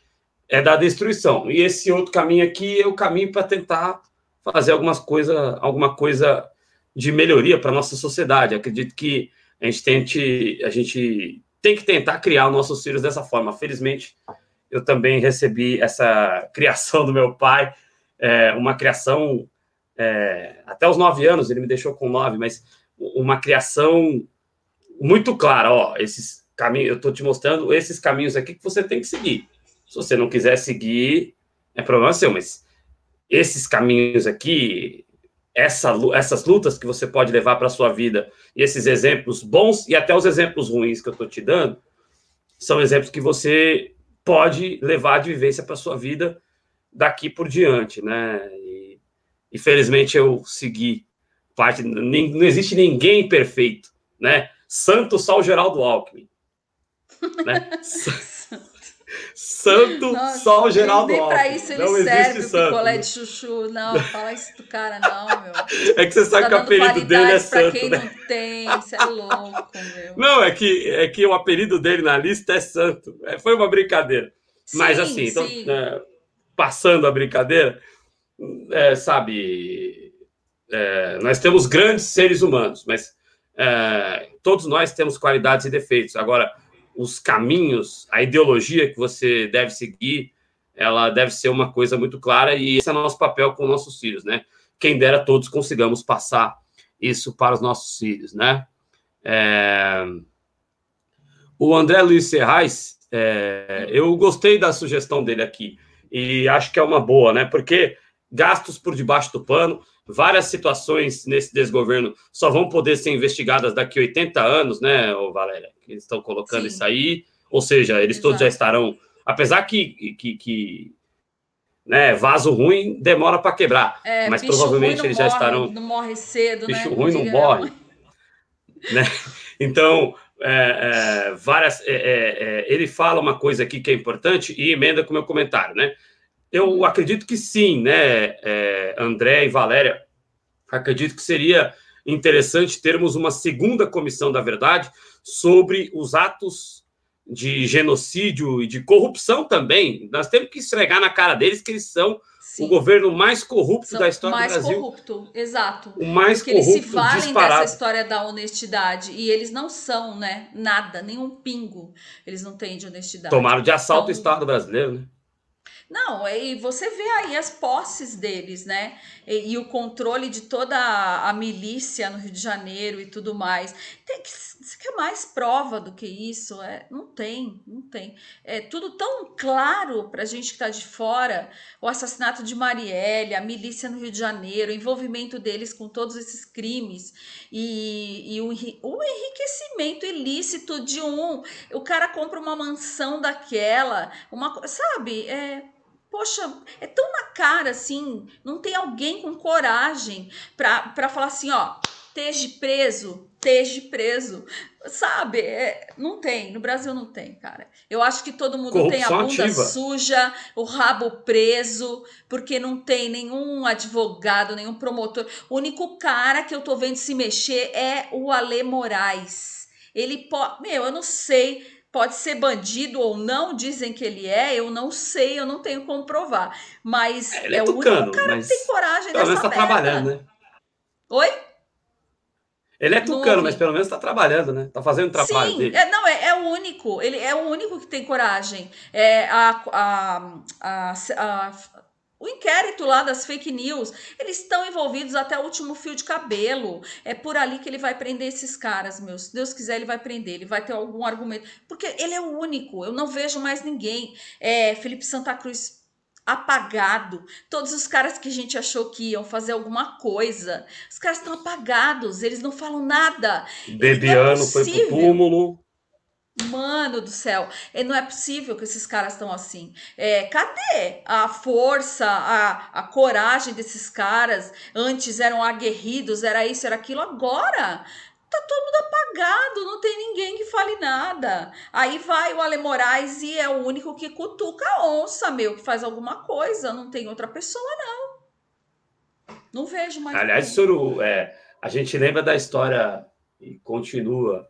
é da destruição. E esse outro caminho aqui é o caminho para tentar fazer algumas coisa, alguma coisa de melhoria para nossa sociedade. Acredito que a gente tente, a gente tem que tentar criar os nossos filhos dessa forma. Felizmente, eu também recebi essa <laughs> criação do meu pai, é, uma criação é, até os nove anos, ele me deixou com nove, mas uma criação muito clara, ó, esses caminhos, eu estou te mostrando esses caminhos aqui que você tem que seguir. Se você não quiser seguir, é problema seu, mas esses caminhos aqui, essa, essas lutas que você pode levar para a sua vida, e esses exemplos bons e até os exemplos ruins que eu estou te dando, são exemplos que você pode levar de vivência para a sua vida daqui por diante, né? Infelizmente eu segui parte. Não existe ninguém perfeito, né? Santo Sal Geraldo Alckmin. Né? <laughs> Santo Nossa, Sol Geraldo Nem pra isso ele não serve o picolé de chuchu. Não, fala isso do cara, não, meu. É que você sabe tá que o apelido dele é Santo. Pra quem né? não tem, isso é louco, meu. Não, é que, é que o apelido dele na lista é Santo. É, foi uma brincadeira. Sim, Mas assim, então, é, passando a brincadeira, é, sabe, é, nós temos grandes seres humanos, mas é, todos nós temos qualidades e defeitos. Agora, os caminhos, a ideologia que você deve seguir, ela deve ser uma coisa muito clara e esse é nosso papel com nossos filhos, né? Quem dera todos consigamos passar isso para os nossos filhos, né? É... O André Luiz Serrais, é... eu gostei da sugestão dele aqui e acho que é uma boa, né? Porque gastos por debaixo do pano. Várias situações nesse desgoverno só vão poder ser investigadas daqui a 80 anos, né, Valéria? Eles estão colocando Sim. isso aí. Ou seja, eles Exato. todos já estarão. Apesar que, que, que né, vaso ruim demora para quebrar. É, mas provavelmente eles morre, já estarão. Não morre cedo, bicho né? ruim não morre. <laughs> né? Então, é, é, várias. É, é, é, ele fala uma coisa aqui que é importante e emenda com o meu comentário, né? Eu acredito que sim, né, é, André e Valéria. Acredito que seria interessante termos uma segunda comissão da verdade sobre os atos de genocídio e de corrupção também. Nós temos que esfregar na cara deles que eles são Sim. o governo mais corrupto são da história do Brasil. Mais corrupto, exato. O mais Porque corrupto, eles se valem disparado. dessa história da honestidade e eles não são, né? Nada, nenhum pingo eles não têm de honestidade. Tomaram de assalto então, o Estado brasileiro, né? Não, e você vê aí as posses deles, né? E, e, o controle de toda a, milícia no Rio de Janeiro e tudo mais. Tem que, você quer mais prova do que isso? É, não tem, não tem. É tudo tão claro para a gente que está de fora. O assassinato de Marielle, a milícia no Rio de Janeiro, o envolvimento deles com todos esses crimes e, e o, o enriquecimento ilícito de um. O cara compra uma mansão daquela, uma sabe? É, Poxa, é tão na cara assim, não tem alguém com coragem para falar assim, ó, esteja preso, esteja preso. Sabe? É, não tem. No Brasil não tem, cara. Eu acho que todo mundo Corrupção tem a bunda ativa. suja, o rabo preso, porque não tem nenhum advogado, nenhum promotor. O único cara que eu tô vendo se mexer é o Ale Moraes. Ele pode. Meu, eu não sei pode ser bandido ou não, dizem que ele é, eu não sei, eu não tenho como provar. Mas é, é, é tucano, o único cara que tem coragem dessa merda. tá trabalhando, né? Oi? Ele é tucano, mas pelo menos está trabalhando, né? Tá fazendo o trabalho Sim, dele. É, não, é, é, o único. Ele é o único que tem coragem. É a, a, a, a o inquérito lá das fake news, eles estão envolvidos até o último fio de cabelo. É por ali que ele vai prender esses caras, meus. Se Deus quiser, ele vai prender, ele vai ter algum argumento. Porque ele é o único, eu não vejo mais ninguém. É, Felipe Santa Cruz apagado. Todos os caras que a gente achou que iam fazer alguma coisa, os caras estão apagados, eles não falam nada. Bebiano é foi pro túmulo. Mano do céu, é, não é possível que esses caras estão assim. É, cadê a força, a, a coragem desses caras? Antes eram aguerridos, era isso, era aquilo. Agora tá todo mundo apagado, não tem ninguém que fale nada. Aí vai o Ale Moraes e é o único que cutuca a onça, meu, que faz alguma coisa. Não tem outra pessoa, não. Não vejo mais. Aliás, Suru, é, a gente lembra da história e continua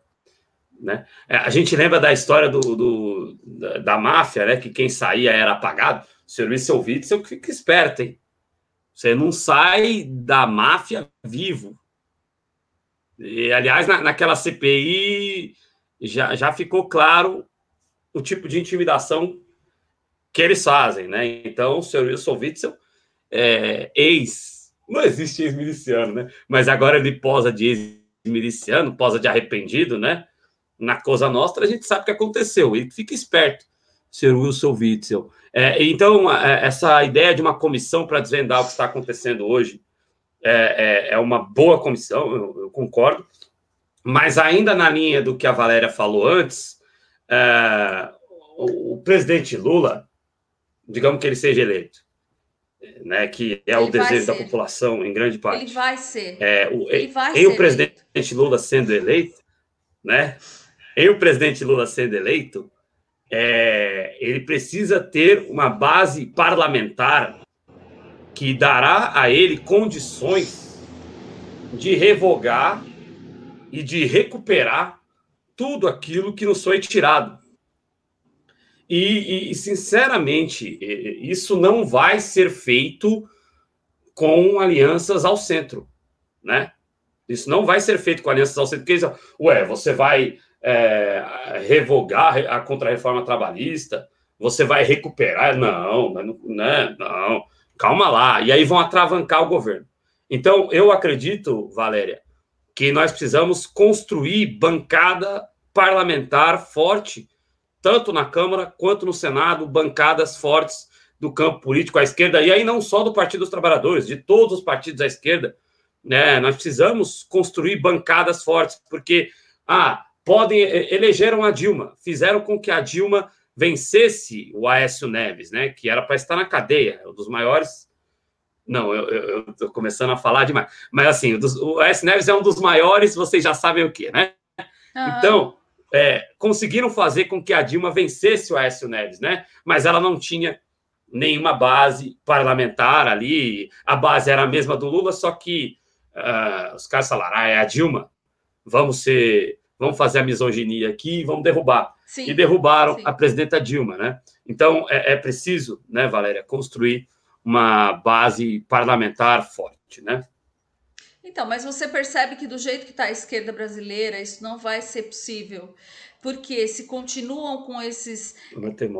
né? É, a gente lembra da história do, do da, da, máfia, né? Que quem saía era apagado. Se eu seu vídeo, você fica esperto, hein? Você não sai da máfia vivo. E, aliás, na, naquela CPI já, já ficou claro o tipo de intimidação que eles fazem, né? Então, o senhor Wilson Witzel, é, ex, não existe ex-miliciano, né? Mas agora ele posa de ex-miliciano, posa de arrependido, né? Na Cosa Nostra, a gente sabe o que aconteceu. E fica esperto, Sr. Wilson Witzel. É, então, é, essa ideia de uma comissão para desvendar o que está acontecendo hoje é, é, é uma boa comissão, eu, eu, concordo. Mas ainda na linha do que a Valéria falou antes, é, o, o, presidente Lula, digamos que ele seja eleito, né, que é ele o desejo da população em grande parte. Ele vai ser. É, o, ele vai e ser o presidente eleito. Lula sendo eleito, né? E o presidente Lula sendo eleito, é, ele precisa ter uma base parlamentar que dará a ele condições de revogar e de recuperar tudo aquilo que nos foi tirado. E, e, sinceramente, isso não vai ser feito com alianças ao centro, né? Isso não vai ser feito com alianças ao centro, porque, ué, você vai é, revogar a contra-reforma trabalhista, você vai recuperar. Não, né, não, calma lá. E aí vão atravancar o governo. Então, eu acredito, Valéria, que nós precisamos construir bancada parlamentar forte, tanto na Câmara quanto no Senado, bancadas fortes do campo político à esquerda, e aí não só do Partido dos Trabalhadores, de todos os partidos à esquerda, né? Nós precisamos construir bancadas fortes, porque ah, podem elegeram a Dilma, fizeram com que a Dilma vencesse o Aécio Neves, né? Que era para estar na cadeia, um dos maiores. Não, eu estou começando a falar demais. Mas assim, o, dos, o Aécio Neves é um dos maiores, vocês já sabem o que, né? Então, é, conseguiram fazer com que a Dilma vencesse o Aécio Neves, né? Mas ela não tinha nenhuma base parlamentar ali. A base era a mesma do Lula, só que uh, os caras falaram: ah, é a Dilma, vamos ser vamos fazer a misoginia aqui e vamos derrubar. Sim, e derrubaram sim. a presidenta Dilma, né? Então é, é, preciso, né, Valéria, construir uma base parlamentar forte, né? Então, mas você percebe que do jeito que está a esquerda brasileira, isso não vai ser possível. Porque se continuam com esses.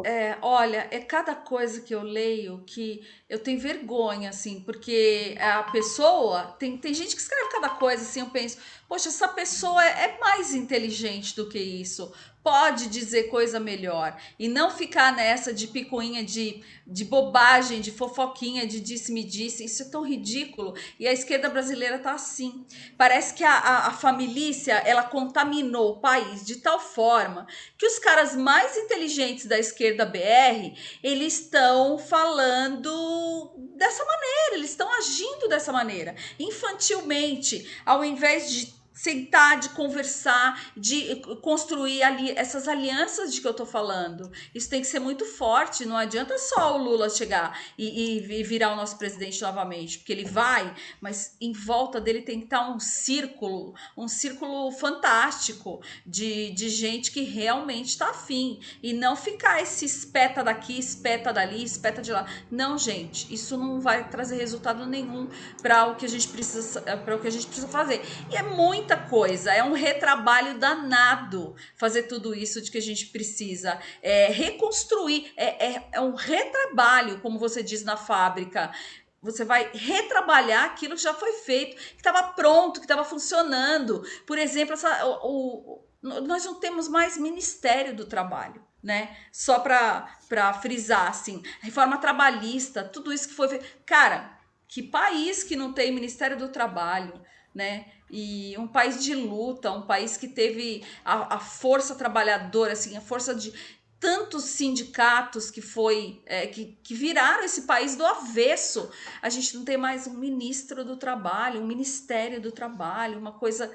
É, olha, é cada coisa que eu leio que eu tenho vergonha, assim, porque a pessoa. Tem, tem gente que escreve cada coisa assim, eu penso, poxa, essa pessoa é, é mais inteligente do que isso pode dizer coisa melhor e não ficar nessa de picuinha de, de bobagem, de fofoquinha, de disse-me disse. Isso é tão ridículo. E a esquerda brasileira tá assim. Parece que a, a, a família ela contaminou o país de tal forma que os caras mais inteligentes da esquerda BR eles estão falando dessa maneira, eles estão agindo dessa maneira, infantilmente, ao invés de sentar, de conversar, de construir ali essas alianças de que eu tô falando. Isso tem que ser muito forte. Não adianta só o Lula chegar e, e, e virar o nosso presidente novamente, porque ele vai, mas em volta dele tem que estar um círculo, um círculo fantástico de, de gente que realmente está afim e não ficar esse espeta daqui, espeta dali, espeta de lá. Não, gente, isso não vai trazer resultado nenhum para o que a gente precisa, para o que a gente precisa fazer. E é muito muita coisa, é um retrabalho danado fazer tudo isso de que a gente precisa. É, reconstruir, é, é, é um retrabalho, como você diz na fábrica. Você vai retrabalhar aquilo que já foi feito, que estava pronto, que estava funcionando. Por exemplo, essa, o, o, nós não temos mais Ministério do Trabalho né? Só para frisar, assim, reforma trabalhista, tudo isso que foi. Cara, que país que não tem Ministério do Trabalho, né? E um país de luta, um país que teve a, a força trabalhadora, assim, a força de tantos sindicatos que foi é, que, que viraram esse país do avesso. A gente não tem mais um ministro do trabalho, um ministério do trabalho, uma coisa,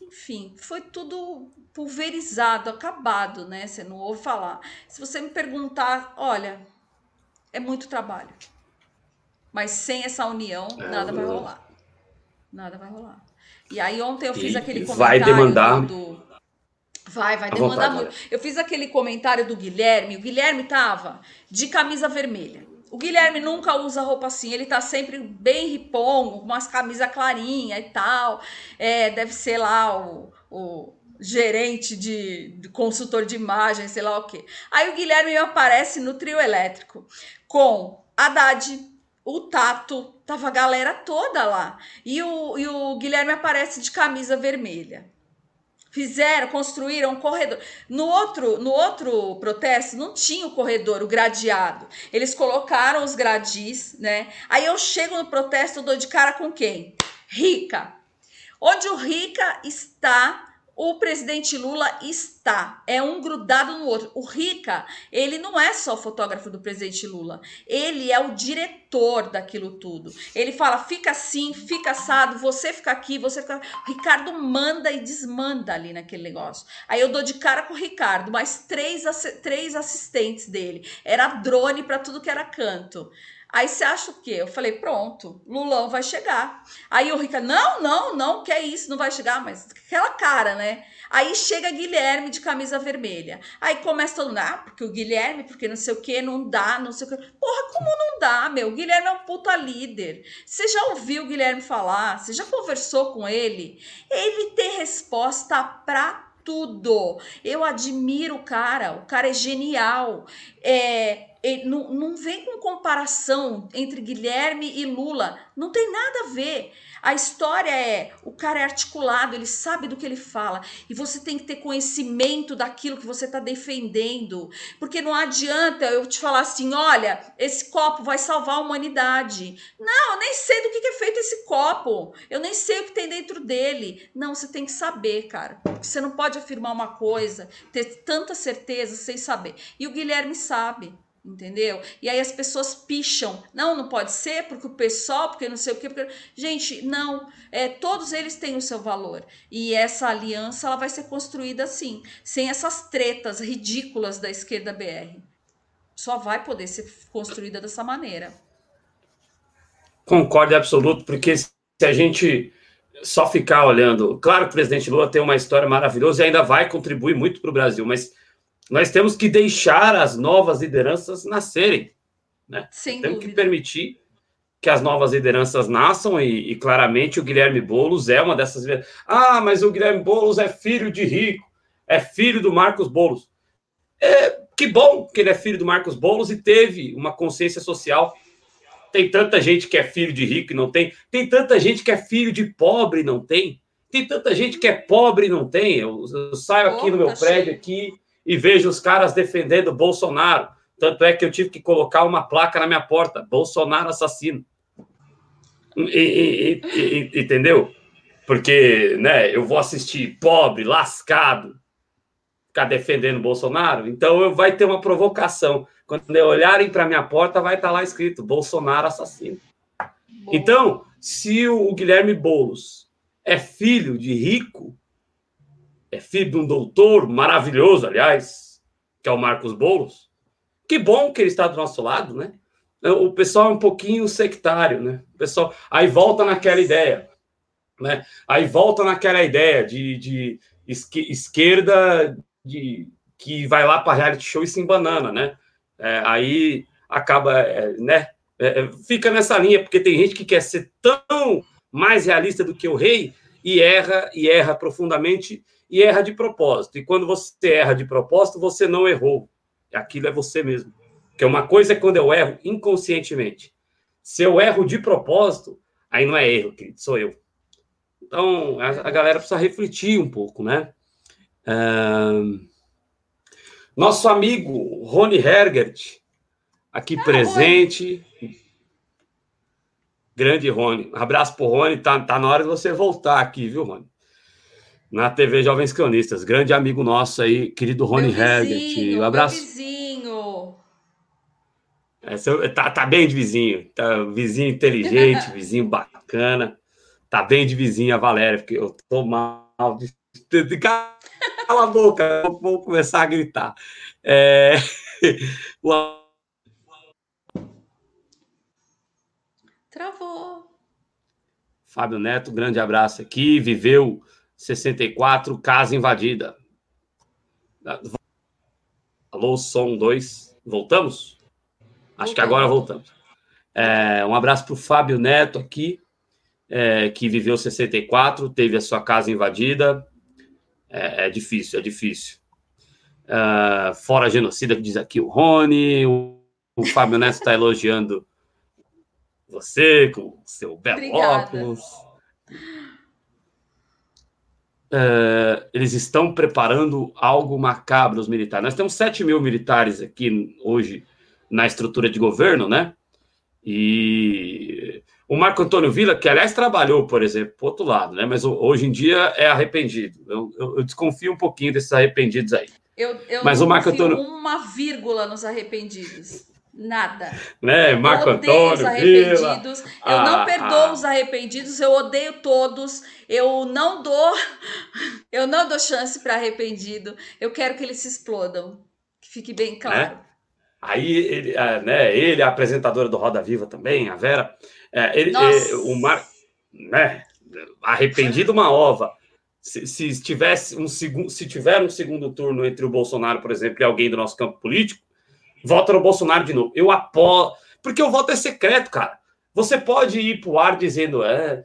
enfim, foi tudo pulverizado, acabado, né? Você não ouve falar. Se você me perguntar, olha, é muito trabalho. Mas sem essa união, é, nada vai rolar. Nada vai rolar. E aí ontem eu fiz e aquele comentário. Vai demandar. Do... Vai, vai demandar vontade, muito. Eu fiz aquele comentário do Guilherme. O Guilherme tava de camisa vermelha. O Guilherme nunca usa roupa assim, ele tá sempre bem ripom, umas camisas clarinha e tal. É, deve ser lá o, o gerente de, de, consultor de imagem, sei lá o quê. Aí o Guilherme aparece no trio elétrico com Haddad, o Tato, tava a galera toda lá. E o, e o Guilherme aparece de camisa vermelha. Fizeram, construíram um corredor. No outro, no outro protesto não tinha o corredor, o gradeado. Eles colocaram os gradis, né? Aí eu chego no protesto, eu dou de cara com quem? Rica. Onde o Rica está o presidente Lula está, é um grudado no outro. O Rica, ele não é só fotógrafo do presidente Lula, ele é o diretor daquilo tudo. Ele fala, fica assim, fica assado, você fica aqui, você fica. O Ricardo manda e desmanda ali naquele negócio. Aí eu dou de cara com o Ricardo, mais três, três assistentes dele. Era drone para tudo que era canto. Aí você acha o quê? Eu falei, pronto, Lulão vai chegar. Aí o Ricardo, não, não, não, que é isso, não vai chegar, mas aquela cara, né? Aí chega Guilherme de camisa vermelha. Aí começa todo mundo, ah, porque o Guilherme, porque não sei o que, não dá, não sei o que. Porra, como não dá, meu? O Guilherme é um puta líder. Você já ouviu o Guilherme falar? Você já conversou com ele? Ele tem resposta pra tudo. Eu admiro o cara, o cara é genial. É, não, não vem com comparação entre Guilherme e Lula, não tem nada a ver. A história é: o cara é articulado, ele sabe do que ele fala, e você tem que ter conhecimento daquilo que você está defendendo, porque não adianta eu te falar assim: olha, esse copo vai salvar a humanidade. Não, eu nem sei do que é feito esse copo, eu nem sei o que tem dentro dele. Não, você tem que saber, cara. Você não pode afirmar uma coisa, ter tanta certeza sem saber. E o Guilherme sabe entendeu? E aí as pessoas picham, não, não pode ser porque o pessoal, porque não sei o quê, porque... gente, não, é, todos eles têm o seu valor e essa aliança ela vai ser construída assim, sem essas tretas ridículas da esquerda BR, só vai poder ser construída dessa maneira. Concordo absoluto, porque se a gente só ficar olhando, claro que o presidente Lula tem uma história maravilhosa e ainda vai contribuir muito para o Brasil, mas nós temos que deixar as novas lideranças nascerem. Né? Sem temos dúvida. que permitir que as novas lideranças nasçam e, e, claramente o Guilherme Boulos é uma dessas. Ah, mas o Guilherme Boulos é filho de rico, é filho do Marcos Boulos. É, que bom que ele é filho do Marcos Boulos e teve uma consciência social. Tem tanta gente que é filho de rico e não tem. Tem tanta gente que é filho de pobre e não tem. Tem tanta gente que é pobre e não tem. Eu, eu saio aqui no meu tá prédio cheio. aqui e vejo os caras defendendo Bolsonaro. Tanto é que eu tive que colocar uma placa na minha porta: Bolsonaro assassino. E, e, e, entendeu? Porque né, eu vou assistir pobre, lascado, ficar defendendo Bolsonaro. Então eu vai ter uma provocação. Quando olharem para minha porta, vai estar tá lá escrito Bolsonaro assassino. Bom. Então, se o Guilherme Boulos é filho de rico, é filho de um doutor maravilhoso, aliás, que é o Marcos Boulos. Que bom que ele está do nosso lado, né? O pessoal é um pouquinho sectário, né? O pessoal aí volta naquela ideia, né? Aí volta naquela ideia de, de esquerda de que vai lá para reality show e se embanana, né? É, aí acaba, é, né? É, é, fica nessa linha, porque tem gente que quer ser tão mais realista do que o rei e erra, e erra profundamente, e erra de propósito. E quando você erra de propósito, você não errou. Aquilo é você mesmo. Que é uma coisa é quando eu erro inconscientemente. Se eu erro de propósito, aí não é erro, querido, sou eu. Então, a, a galera precisa refletir um pouco, né? nosso amigo Rony Hergert, aqui ah, presente. Grande Rony. Um abraço pro Rony. Tá, tá na hora de você voltar aqui, viu, Rony? Na TV Jovens Cronistas. Grande amigo nosso aí, querido Rony Hergert. Um abraço. Meu vizinho. É, tá, tá bem de vizinho. Tá, vizinho inteligente, <laughs> vizinho bacana. Tá bem de vizinha, Valéria, porque eu tô mal de. Cala a boca, vou começar a gritar. É... <laughs> Travou. Fábio Neto, grande abraço aqui. Viveu 64, casa invadida. Alô, som 2. Voltamos? Acho que agora voltamos. É, um abraço para o Fábio Neto aqui, é, que viveu 64, teve a sua casa invadida. É, é difícil, é difícil. É, fora genocida, que diz aqui o Rony. O, o Fábio Neto está elogiando você com seu belo Obrigada. óculos. É, eles estão preparando algo macabro, os militares. Nós temos 7 mil militares aqui hoje na estrutura de governo, né? E o Marco Antônio Villa, que aliás trabalhou, por exemplo, para outro lado, né? Mas hoje em dia é arrependido. Eu, eu, eu desconfio um pouquinho desses arrependidos aí. Eu, eu Mas não o Marco Antônio... uma vírgula nos arrependidos. Nada. Né? Marco eu odeio Antônio, os arrependidos. Vila. Eu ah, não perdoo ah. os arrependidos, eu odeio todos. Eu não dou <laughs> eu não dou chance para arrependido. Eu quero que eles se explodam. Que fique bem claro. Né? Aí ele, é, né, ele, a apresentadora do Roda Viva também, a Vera, é, ele, é, o Mar, né, arrependido uma ova. Se, se tivesse um segundo, se tiver um segundo turno entre o Bolsonaro, por exemplo, e alguém do nosso campo político, vota no Bolsonaro de novo. Eu apoio. Porque o voto é secreto, cara. Você pode ir pro ar dizendo, ah,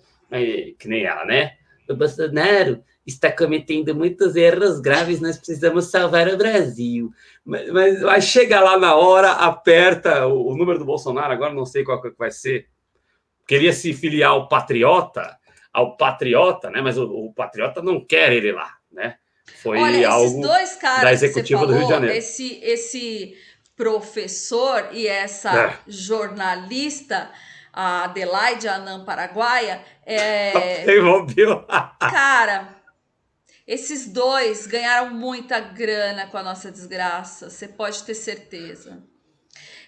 que nem ela, né? O Bolsonaro está cometendo muitos erros graves, nós precisamos salvar o Brasil. Mas, mas, mas chega lá na hora, aperta o, o, número do Bolsonaro, agora não sei qual que vai ser. Queria se filiar ao Patriota, ao Patriota, né? Mas o, o Patriota não quer ele lá, né? Foi Olha, algo dois caras da executiva falou, do Rio de Janeiro. Esse, esse professor e essa é. jornalista, a Adelaide Anam Paraguaia, é... cara, esses dois ganharam muita grana com a nossa desgraça, você pode ter certeza.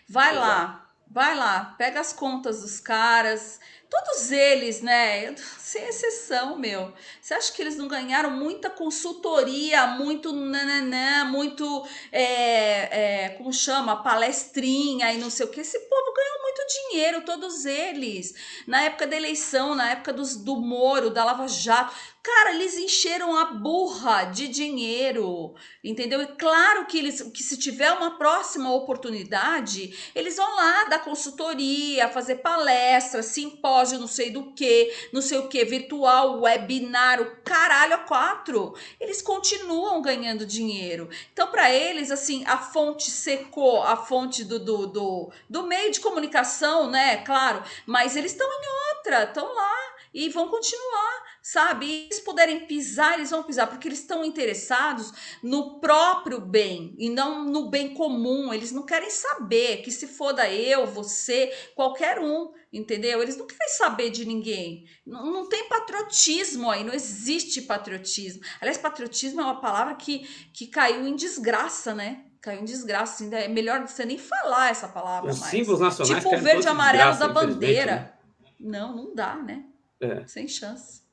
Vai lá, vai lá, pega as contas dos caras, todos eles, né? Sem exceção, meu. Você acha que eles não ganharam muita consultoria, muito nananã, muito, é, é, como chama, palestrinha e não sei o que? Esse povo ganhou muito dinheiro, todos eles. Na época da eleição, na época dos, do Moro, da Lava Jato. Cara, eles encheram a burra de dinheiro, entendeu? E claro que eles, que se tiver uma próxima oportunidade, eles vão lá dar consultoria, fazer palestra, simpósio, não sei do que, não sei o que, virtual, webinar, o caralho a quatro. Eles continuam ganhando dinheiro. Então, para eles, assim, a fonte secou, a fonte do, do, do, do meio de comunicação, né? Claro, mas eles estão em outra, estão lá e vão continuar sabe? E eles puderem pisar, eles vão pisar, porque eles estão interessados no próprio bem e não no bem comum. Eles não querem saber que se foda eu, você, qualquer um, entendeu? Eles não querem saber de ninguém. Não, não tem patriotismo aí, não existe patriotismo. Aliás, patriotismo é uma palavra que, que caiu em desgraça, né? caiu em desgraça. Ainda é melhor você nem falar essa palavra. Os mais. símbolos nacionais. Tipo o verde e amarelo da bandeira. Né? Não, não dá, né? É. Sem chance.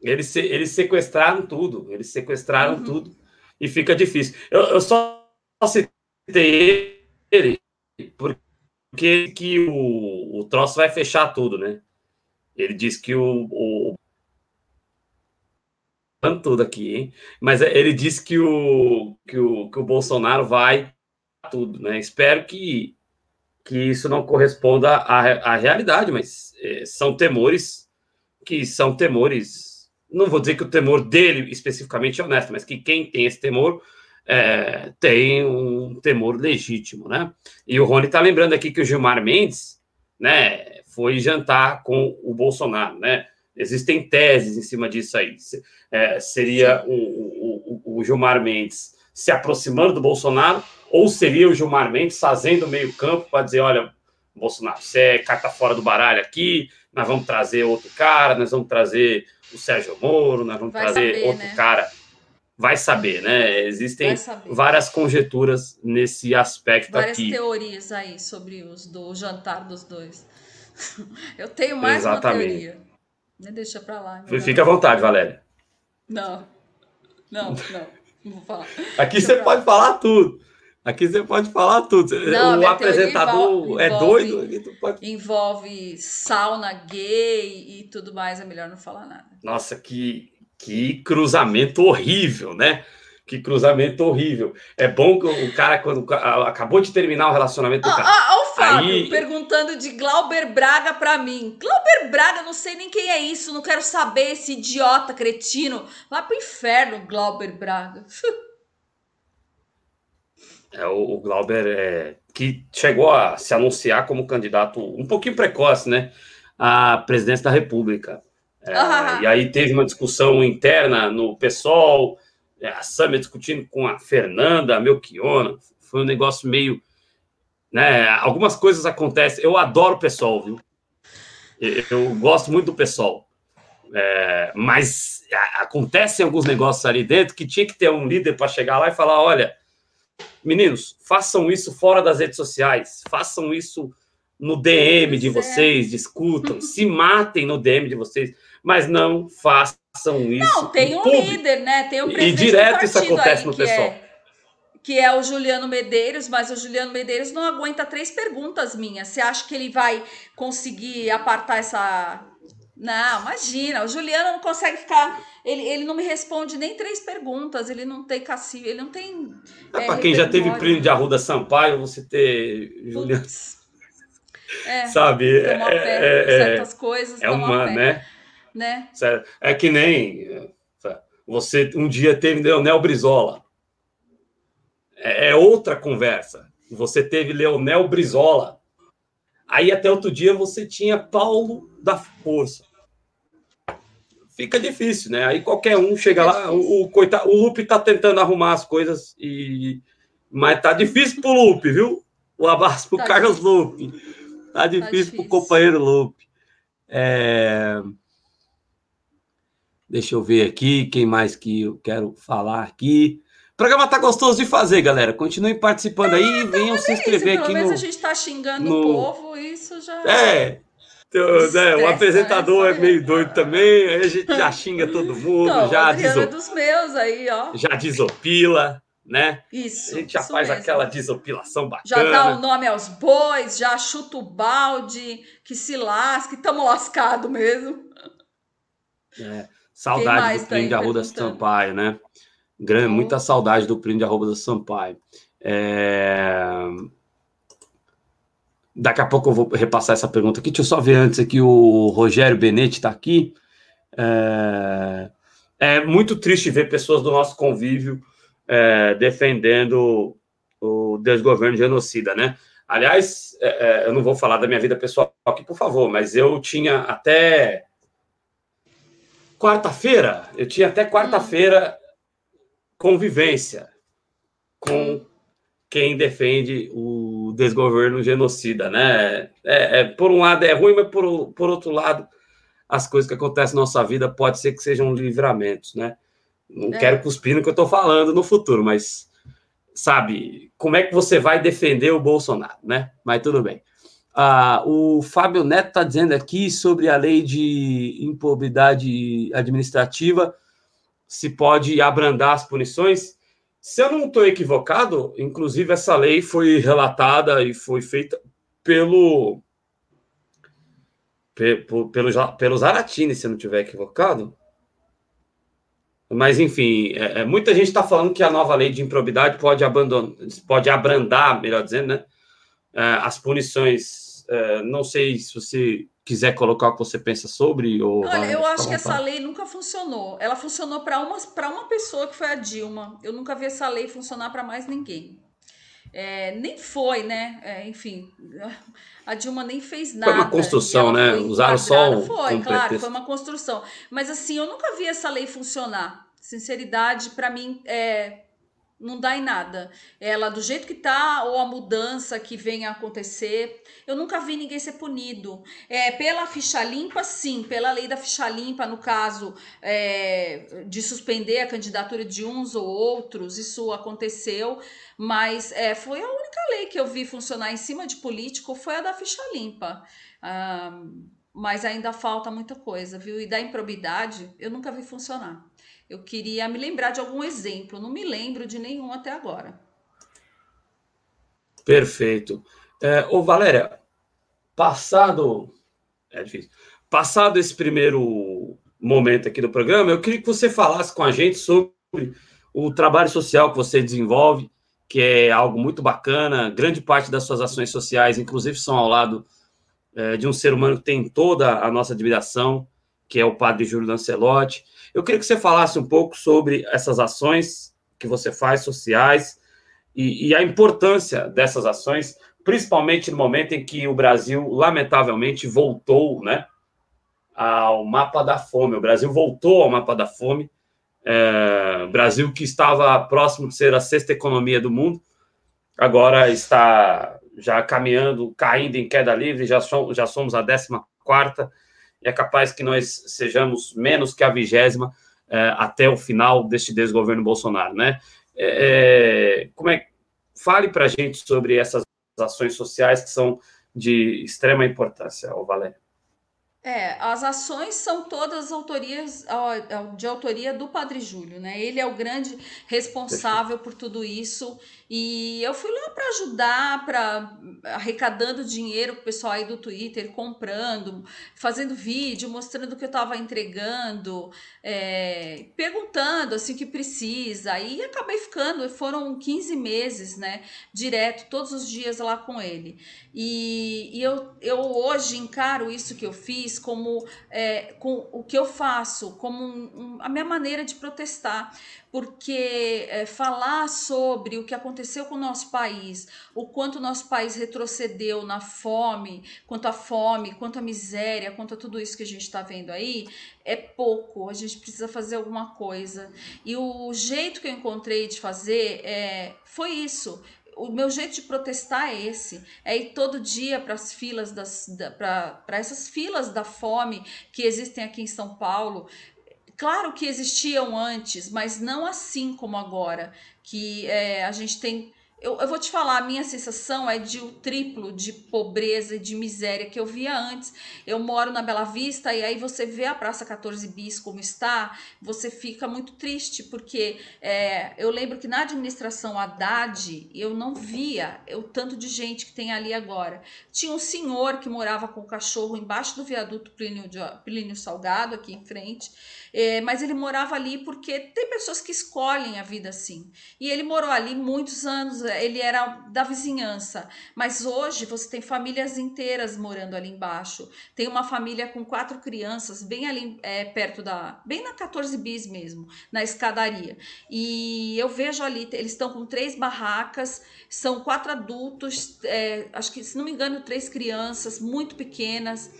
Eles, eles sequestraram tudo, eles sequestraram uhum. tudo e fica difícil. Eu, eu só citei ele porque que o, o troço vai fechar tudo, né? Ele diz que o, o tudo aqui, hein? Mas ele disse que o, que o, que o Bolsonaro vai tudo, né? Espero que, que isso não corresponda à, à realidade, mas é, são temores que são temores. Não vou dizer que o temor dele especificamente é honesto, mas que quem tem esse temor é, tem um temor legítimo, né? E o Rony está lembrando aqui que o Gilmar Mendes, né, foi jantar com o Bolsonaro, né? Existem teses em cima disso aí. É, seria o, o, o, Gilmar Mendes se aproximando do Bolsonaro, ou seria o Gilmar Mendes fazendo meio campo para dizer: olha, Bolsonaro, você é carta fora do baralho aqui, nós vamos trazer outro cara, nós vamos trazer o Sérgio Moro, nós vamos Vai trazer saber, outro né? cara. Vai saber, né? Existem várias conjecturas nesse aspecto várias aqui. Várias teorias aí sobre os do jantar dos dois. <laughs> Eu tenho mais Exatamente. uma teoria. Nem deixa pra lá. Fica à vontade, Valéria. Não. Não, não. Não vou falar. Aqui deixa você pode falar tudo. Aqui você pode falar tudo. Não, o apresentador envolve, é doido. Tu pode... Envolve sauna gay e tudo mais. É melhor não falar nada. Nossa, que, que cruzamento horrível, né? Que cruzamento horrível. É bom que o cara, quando acabou de terminar o relacionamento do ah, cara. Ah, o Fábio aí... perguntando de Glauber Braga para mim. Glauber Braga, não sei nem quem é isso, não quero saber esse idiota cretino. Vai pro inferno, Glauber Braga. <laughs> É, o, o Glauber é, que chegou a se anunciar como candidato um pouquinho precoce, né? À presidência da República. É, ah. E aí teve uma discussão interna no PSOL é, a Samia discutindo com a Fernanda, a Melchiona, foi um negócio meio. Né, algumas coisas acontecem. Eu adoro o pessoal, viu? Eu, eu gosto muito do pessoal. É, mas acontecem alguns negócios ali dentro que tinha que ter um líder para chegar lá e falar: olha, meninos, façam isso fora das redes sociais, façam isso no DM de vocês, discutam, <laughs> se matem no DM de vocês, mas não façam isso. Não, tem um público. líder, né? Tem um presidente E direto isso acontece no pessoal. É, que é o Juliano Medeiros, mas o Juliano Medeiros não aguenta três perguntas minhas. Você acha que ele vai conseguir apartar essa. Não, imagina, o Juliano não consegue ficar. Ele, ele não me responde nem três perguntas, ele não tem cacife, ele não tem. É, é para quem já teve primo de Arruda Sampaio, você ter Juliano. É, Sabe? É, é, é, certas coisas. É uma, né? né? É que nem você um dia teve Leonel Brizola. É, é outra conversa. Você teve Leonel Brizola. Aí até outro dia você tinha Paulo da Força. Fica difícil, né? Aí qualquer um chega lá, o, o coitado, o Lupe tá tentando arrumar as coisas e mas tá difícil pro Lupe, viu? Um abraço pro tá Carlos difícil. Lupe. Tá difícil, tá difícil pro companheiro Lupe. É... Deixa eu ver aqui quem mais que eu quero falar aqui. O programa tá gostoso de fazer, galera. Continuem participando é, aí e venham se inscrever isso, aqui pelo no. a gente tá xingando no... o povo, isso já. É. Né, o apresentador né? é meio doido também, aí a gente já <laughs> xinga todo mundo, então, já desop... é dos meus aí, ó. Já desopila, né? Isso. A gente já faz mesmo. aquela desopilação bacana. Já dá o nome aos bois, já chuta o balde, que se lasque, tamo lascado mesmo. É. Saudade do tá Plínio de Arruda Sampaio, né? Grande, muita saudade do Plínio de Arruda Sampaio. É... Daqui a pouco eu vou repassar essa pergunta aqui. Deixa eu só ver antes aqui. O Rogério Benetti está aqui. É... é... muito triste ver pessoas do nosso convívio é, defendendo o desgoverno genocida, né? Aliás, é, é, eu não vou falar da minha vida pessoal aqui, por favor, mas eu tinha até quarta-feira, eu tinha até quarta-feira convivência com quem defende o desgoverno genocida, né? É, é, por um lado é ruim, mas por, por outro lado, as coisas que acontecem na nossa vida pode ser que sejam livramentos, né? Não é. quero cuspir no que eu estou falando no futuro, mas sabe, como é que você vai defender o Bolsonaro, né? Mas tudo bem. Ah, o Fábio Neto está dizendo aqui sobre a lei de improbidade administrativa, se pode abrandar as punições. Se eu não estou equivocado, inclusive essa lei foi relatada e foi feita pelo pelo, pelo, pelo Zaratini, se eu não estiver equivocado. Mas, enfim, é, é, muita gente está falando que a nova lei de improbidade pode, abandonar, pode abrandar, melhor dizendo, né, é, as punições. É, não sei se você quiser colocar o que você pensa sobre. Ou Olha, eu acho que essa lei nunca funcionou. Ela funcionou para uma, uma pessoa que foi a Dilma. Eu nunca vi essa lei funcionar para mais ninguém. É, nem foi, né? É, enfim, a Dilma nem fez nada. Foi uma construção, né? Usaram só um, Foi, um claro, pretexto. foi uma construção. Mas assim, eu nunca vi essa lei funcionar. Sinceridade, para mim, é, não dá em nada. Ela, do jeito que tá, ou a mudança que vem a acontecer, eu nunca vi ninguém ser punido. É, pela ficha limpa, sim, pela lei da ficha limpa, no caso é, de suspender a candidatura de uns ou outros, isso aconteceu, mas é, foi a única lei que eu vi funcionar em cima de político, foi a da ficha limpa. Ah, mas ainda falta muita coisa, viu? E da improbidade, eu nunca vi funcionar. Eu queria me lembrar de algum exemplo, não me lembro de nenhum até agora. Perfeito. É, ô Valéria, passado. É difícil. Passado esse primeiro momento aqui do programa, eu queria que você falasse com a gente sobre o trabalho social que você desenvolve, que é algo muito bacana. Grande parte das suas ações sociais, inclusive, são ao lado é, de um ser humano que tem toda a nossa admiração, que é o padre Júlio Lancelotti. Eu queria que você falasse um pouco sobre essas ações que você faz sociais e, e a importância dessas ações, principalmente no momento em que o Brasil, lamentavelmente, voltou né, ao mapa da fome. O Brasil voltou ao mapa da fome. É, Brasil que estava próximo de ser a sexta economia do mundo, agora está já caminhando, caindo em queda livre, já, somos, já somos a décima quarta é capaz que nós sejamos menos que a vigésima é, até o final deste desgoverno Bolsonaro, né? É, é como é, fale para a gente sobre essas ações sociais que são de extrema importância, Valério. É, as ações são todas autorias de autoria do Padre Júlio, né? Ele é o grande responsável por tudo isso e eu fui lá para ajudar, para arrecadando dinheiro o pessoal aí do Twitter, comprando, fazendo vídeo, mostrando o que eu estava entregando, é, perguntando assim o que precisa. E acabei ficando, foram 15 meses, né? Direto, todos os dias lá com ele. E, e eu, eu hoje encaro isso que eu fiz como é, com o que eu faço, como um, um, a minha maneira de protestar porque é, falar sobre o que aconteceu com o nosso país, o quanto o nosso país retrocedeu na fome, quanto a fome, quanto a miséria, quanto a tudo isso que a gente está vendo aí, é pouco. A gente precisa fazer alguma coisa. E o jeito que eu encontrei de fazer é, foi isso o meu jeito de protestar é esse, é ir todo dia para as filas das da, para essas filas da fome que existem aqui em São Paulo, Claro que existiam antes, mas não assim como agora, que é, a gente tem eu, eu, vou te falar, a minha sensação é de o triplo de pobreza e de miséria que eu via antes. Eu moro na Bela Vista e aí você vê a Praça 14 Bis como está, você fica muito triste, porque é, eu lembro que na administração Haddad eu não via o tanto de gente que tem ali agora. Tinha um senhor que morava com o cachorro embaixo do viaduto Plínio, Plínio Salgado, aqui em frente, é, mas ele morava ali porque tem pessoas que escolhem a vida assim. E ele morou ali muitos anos, ele era da vizinhança. Mas hoje você tem famílias inteiras morando ali embaixo. Tem uma família com quatro crianças, bem ali é, perto da. bem na 14 bis mesmo, na escadaria. E eu vejo ali, eles estão com três barracas, são quatro adultos, é, acho que, se não me engano, três crianças muito pequenas.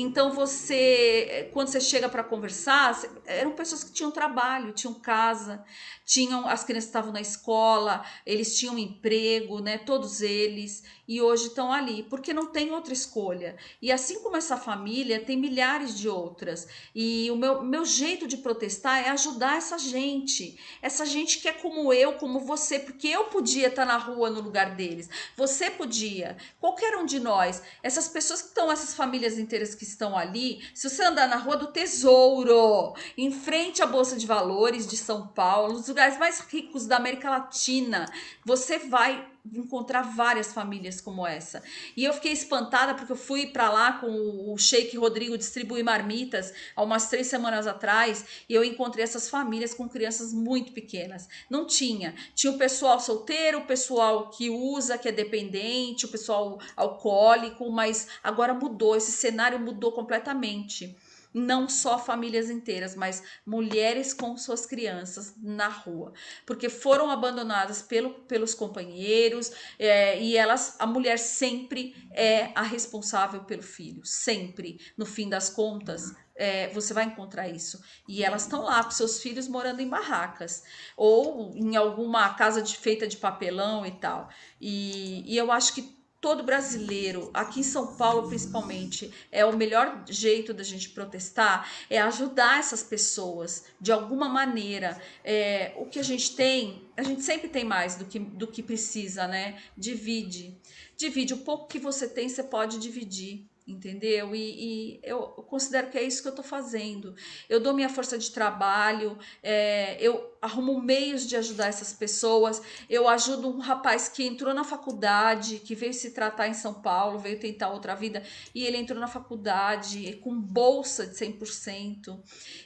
Então você, quando você chega para conversar, eram pessoas que tinham trabalho, tinham casa, tinham as crianças estavam na escola, eles tinham emprego, né? Todos eles e hoje estão ali, porque não tem outra escolha. E assim como essa família, tem milhares de outras. E o meu, meu jeito de protestar é ajudar essa gente, essa gente que é como eu, como você, porque eu podia estar na rua no lugar deles, você podia, qualquer um de nós, essas pessoas que estão, essas famílias inteiras que estão ali, se você andar na rua do Tesouro, em frente à Bolsa de Valores de São Paulo, nos lugares mais ricos da América Latina, você vai encontrar várias famílias como essa. E eu fiquei espantada porque eu fui para lá com o Sheik Rodrigo distribuir marmitas há umas três semanas atrás e eu encontrei essas famílias com crianças muito pequenas. Não tinha. Tinha o pessoal solteiro, o pessoal que usa, que é dependente, o pessoal alcoólico, mas agora mudou, esse cenário mudou completamente não só famílias inteiras, mas mulheres com suas crianças na rua, porque foram abandonadas pelo, pelos companheiros é, e elas, a mulher sempre é a responsável pelo filho, sempre. No fim das contas, é, você vai encontrar isso. E elas estão lá com seus filhos morando em barracas ou em alguma casa de, feita de papelão e tal. E, e eu acho que todo brasileiro, aqui em São Paulo principalmente, é o melhor jeito da gente protestar, é ajudar essas pessoas de alguma maneira. É, o que a gente tem, a gente sempre tem mais do que, do que precisa, né? Divide. Divide. O pouco que você tem, você pode dividir entendeu? E, e, eu considero que é isso que eu estou fazendo. Eu dou minha força de trabalho, é, eu arrumo meios de ajudar essas pessoas. Eu ajudo um rapaz que entrou na faculdade, que veio se tratar em São Paulo, veio tentar outra vida, e ele entrou na faculdade com bolsa de 100%.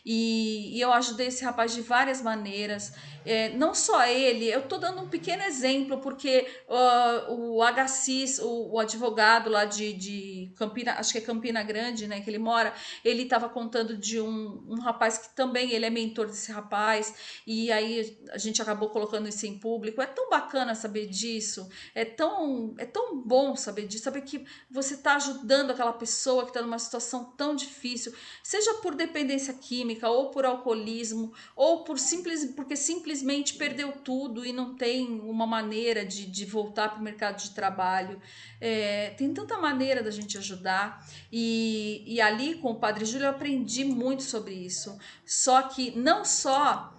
E, e eu ajudei esse rapaz de várias maneiras. É, não só ele, eu estou dando um pequeno exemplo, porque uh, o HCIS, o, o, advogado lá de, de Campina, acho que é Campina Grande, né, que ele mora, ele estava contando de um, um rapaz que também ele é mentor desse rapaz, e e aí a gente acabou colocando isso em público. É tão bacana saber disso, é tão, é tão bom saber disso, saber que você está ajudando aquela pessoa que está numa situação tão difícil, seja por dependência química, ou por alcoolismo, ou por simples, porque simplesmente perdeu tudo e não tem uma maneira de, de voltar para o mercado de trabalho. É, tem tanta maneira da gente ajudar. E, e ali com o Padre Júlio eu aprendi muito sobre isso. Só que não só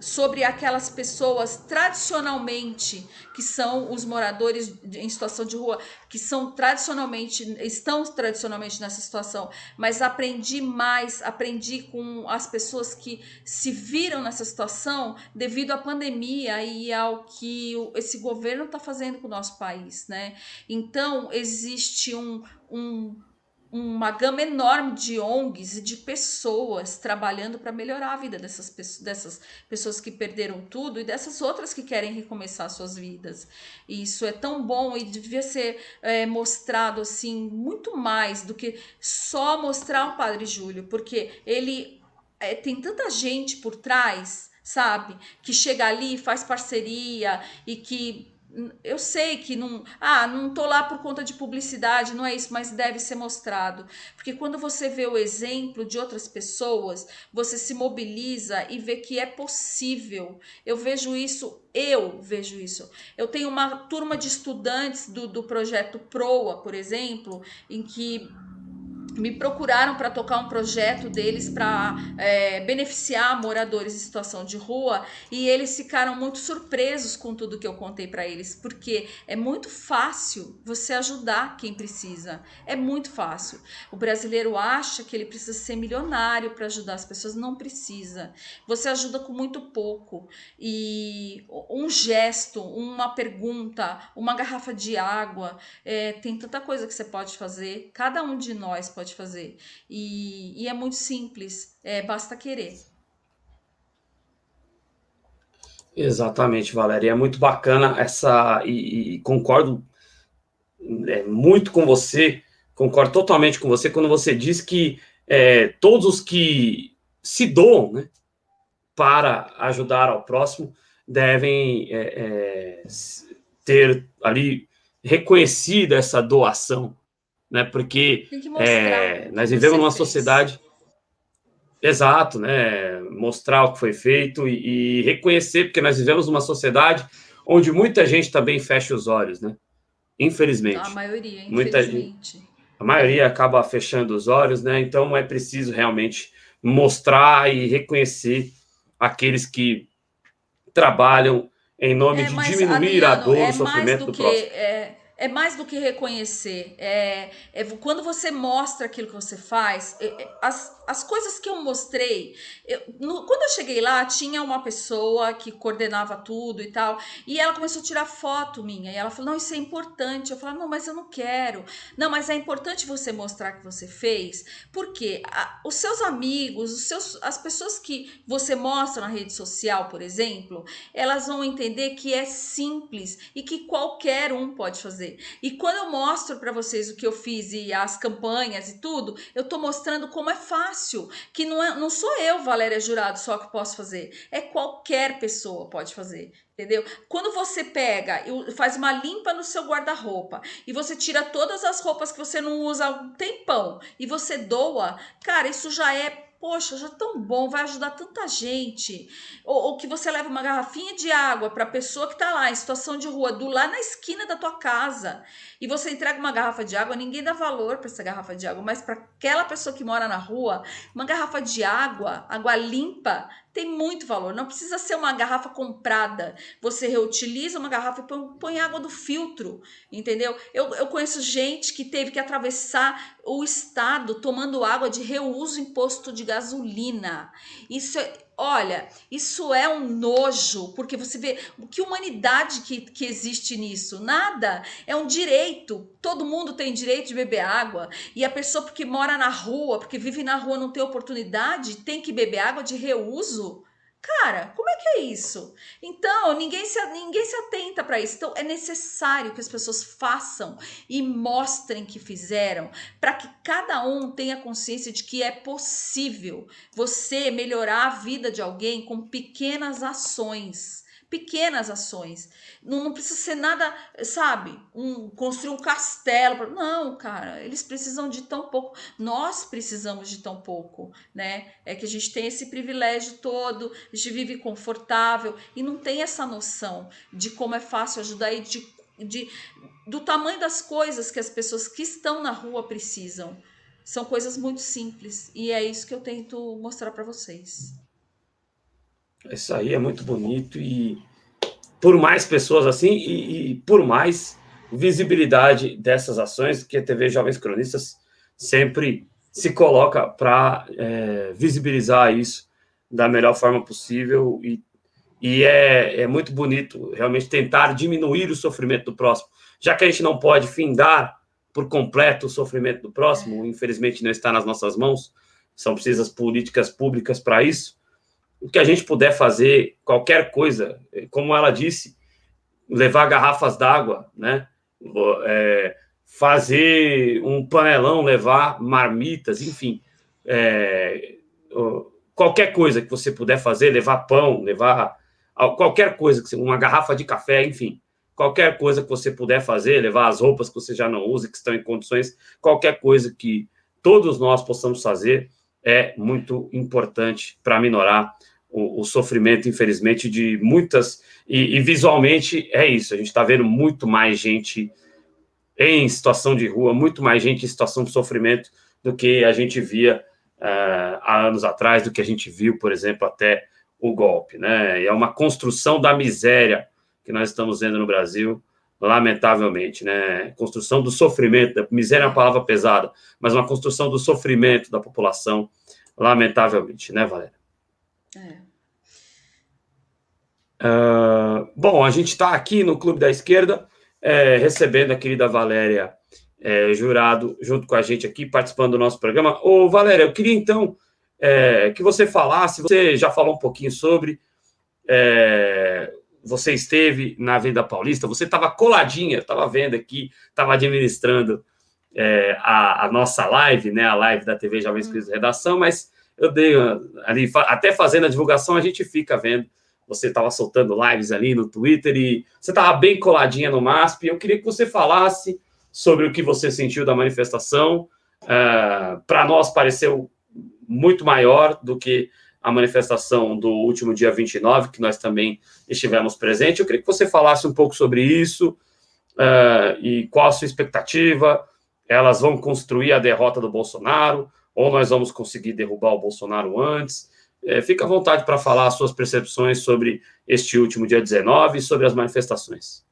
sobre aquelas pessoas tradicionalmente que são os moradores em situação de rua, que são tradicionalmente estão tradicionalmente nessa situação, mas aprendi mais, aprendi com as pessoas que se viram nessa situação devido à pandemia e ao que esse governo está fazendo com o nosso país, né? Então existe um, um uma gama enorme de ONGs e de pessoas trabalhando para melhorar a vida dessas, dessas pessoas que perderam tudo e dessas outras que querem recomeçar suas vidas. E isso é tão bom e devia ser é, mostrado assim muito mais do que só mostrar o Padre Júlio, porque ele é, tem tanta gente por trás, sabe, que chega ali, faz parceria e que eu sei que não, ah, não tô lá por conta de publicidade, não é isso, mas deve ser mostrado. Porque quando você vê o exemplo de outras pessoas, você se mobiliza e vê que é possível. Eu vejo isso, eu vejo isso. Eu tenho uma turma de estudantes do, do projeto PROA, por exemplo, em que me procuraram para tocar um projeto deles para é, beneficiar moradores em situação de rua e eles ficaram muito surpresos com tudo que eu contei para eles, porque é muito fácil você ajudar quem precisa, é muito fácil. O brasileiro acha que ele precisa ser milionário para ajudar as pessoas, não precisa. Você ajuda com muito pouco e um gesto, uma pergunta, uma garrafa de água, é, tem tanta coisa que você pode fazer. Cada um de nós pode pode fazer. E, e é muito simples, é, basta querer. Exatamente, Valéria. É muito bacana essa. E, e concordo é, muito com você, concordo totalmente com você quando você diz que é, todos os que se doam né, para ajudar ao próximo devem é, é ter ali reconhecida essa doação né? Porque é, nós vivemos numa sociedade. Exato, né? Mostrar o que foi feito e, e, reconhecer, porque nós vivemos numa sociedade onde muita gente também fecha os olhos, né? Infelizmente. A maioria, infelizmente. Muita gente, a maioria acaba fechando os olhos, né? Então é preciso realmente mostrar e reconhecer aqueles que trabalham em nome é, de diminuir Adriano, a dor, é o sofrimento do, do próximo. É é mais do que reconhecer. É, é, quando você mostra aquilo que você faz, é, é, as, as coisas que eu mostrei. Eu, no, quando eu cheguei lá, tinha uma pessoa que coordenava tudo e tal, e ela começou a tirar foto minha. E ela falou: Não, isso é importante. Eu falei: Não, mas eu não quero. Não, mas é importante você mostrar que você fez, porque a, os seus amigos, os seus, as pessoas que você mostra na rede social, por exemplo, elas vão entender que é simples e que qualquer um pode fazer fazer. E quando eu mostro para vocês o que eu fiz e as campanhas e tudo, eu estou mostrando como é fácil, que não, é, não sou eu, Valéria Jurado, só que posso fazer. É qualquer pessoa pode fazer. Entendeu? Quando você pega e faz uma limpa no seu guarda-roupa e você tira todas as roupas que você não usa há um tempão e você doa, cara, isso já é poxa, já é tão bom, vai ajudar tanta gente. Ou, ou que você leva uma garrafinha de água para a pessoa que está lá em situação de rua, do lá na esquina da tua casa, e você entrega uma garrafa de água, ninguém dá valor para essa garrafa de água, mas para aquela pessoa que mora na rua, uma garrafa de água, água limpa, tem muito valor. Não precisa ser uma garrafa comprada. Você reutiliza uma garrafa e põe, põe água do filtro, entendeu? Eu, eu conheço gente que teve que atravessar o estado tomando água de reuso em posto de gasolina. Isso é, Olha, isso é um nojo, porque você vê que humanidade que, que existe nisso? Nada. É um direito. Todo mundo tem direito de beber água. E a pessoa porque mora na rua, porque vive na rua, não tem oportunidade, tem que beber água de reuso. Cara, como é que é isso? Então, ninguém se, ninguém se atenta para isso. Então, é necessário que as pessoas façam e mostrem que fizeram, para que cada um tenha consciência de que é possível você melhorar a vida de alguém com pequenas ações pequenas ações. Não, não, precisa ser nada, sabe? Um, construir um castelo. Não, cara, eles precisam de tão pouco. Nós precisamos de tão pouco, né? É que a gente tem esse privilégio todo, a gente vive confortável e não tem essa noção de como é fácil ajudar e de, de, do tamanho das coisas que as pessoas que estão na rua precisam. São coisas muito simples e é isso que eu tento mostrar para vocês. Isso aí é muito bonito e por mais pessoas assim e, e por mais visibilidade dessas ações que a TV Jovens Cronistas sempre se coloca para é, visibilizar isso da melhor forma possível e, e é, é muito bonito realmente tentar diminuir o sofrimento do próximo, já que a gente não pode findar por completo o sofrimento do próximo, infelizmente não está nas nossas mãos, são precisas políticas públicas para isso, o que a gente puder fazer, qualquer coisa, como ela disse, levar garrafas d'água, né? É, fazer um panelão, levar marmitas, enfim, é, qualquer coisa que você puder fazer, levar pão, levar qualquer coisa, uma garrafa de café, enfim, qualquer coisa que você puder fazer, levar as roupas que você já não usa, que estão em condições, qualquer coisa que todos nós possamos fazer é muito importante para minorar o, o, sofrimento, infelizmente, de muitas. E, e visualmente é isso, a gente está vendo muito mais gente em situação de rua, muito mais gente em situação de sofrimento do que a gente via uh, há anos atrás, do que a gente viu, por exemplo, até o golpe. Né? é uma construção da miséria que nós estamos vendo no Brasil, lamentavelmente. Né? Construção do sofrimento, da miséria é uma palavra pesada, mas uma construção do sofrimento da população, lamentavelmente, né, Valéria? É. Uh, bom, a gente está aqui no Clube da Esquerda, é, recebendo a querida Valéria é, Jurado junto com a gente aqui, participando do nosso programa. Ô, Valéria, eu queria então é, que você falasse, você já falou um pouquinho sobre. É, você esteve na Venda Paulista, você estava coladinha, estava vendo aqui, estava administrando é, a, a, nossa live, né, a live da TV Jovens Cristo hum. Redação, mas eu dei ali, até fazendo a divulgação, a gente fica vendo. Você estava soltando lives ali no Twitter e você estava bem coladinha no MASP. Eu queria que você falasse sobre o que você sentiu da manifestação. Uh, Para nós pareceu muito maior do que a manifestação do último dia 29, que nós também estivemos presentes. Eu queria que você falasse um pouco sobre isso uh, e qual a sua expectativa. Elas vão construir a derrota do Bolsonaro ou nós vamos conseguir derrubar o Bolsonaro antes? É, fica à vontade para falar as suas percepções sobre este último dia 19 e sobre as manifestações.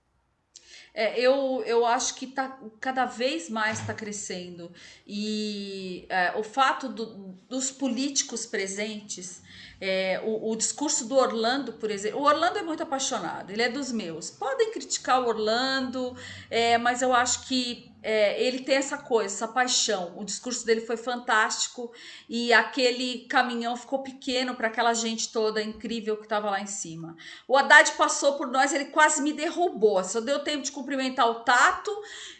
É, eu, eu acho que tá, cada vez mais está crescendo. E é, o fato do, dos políticos presentes, é, o, o, discurso do Orlando, por exemplo. O Orlando é muito apaixonado, ele é dos meus. Podem criticar o Orlando, é, mas eu acho que é, ele tem essa coisa, essa paixão. O discurso dele foi fantástico e aquele caminhão ficou pequeno para aquela gente toda incrível que estava lá em cima. O Haddad passou por nós, ele quase me derrubou. Só deu tempo de cumprimentar o Tato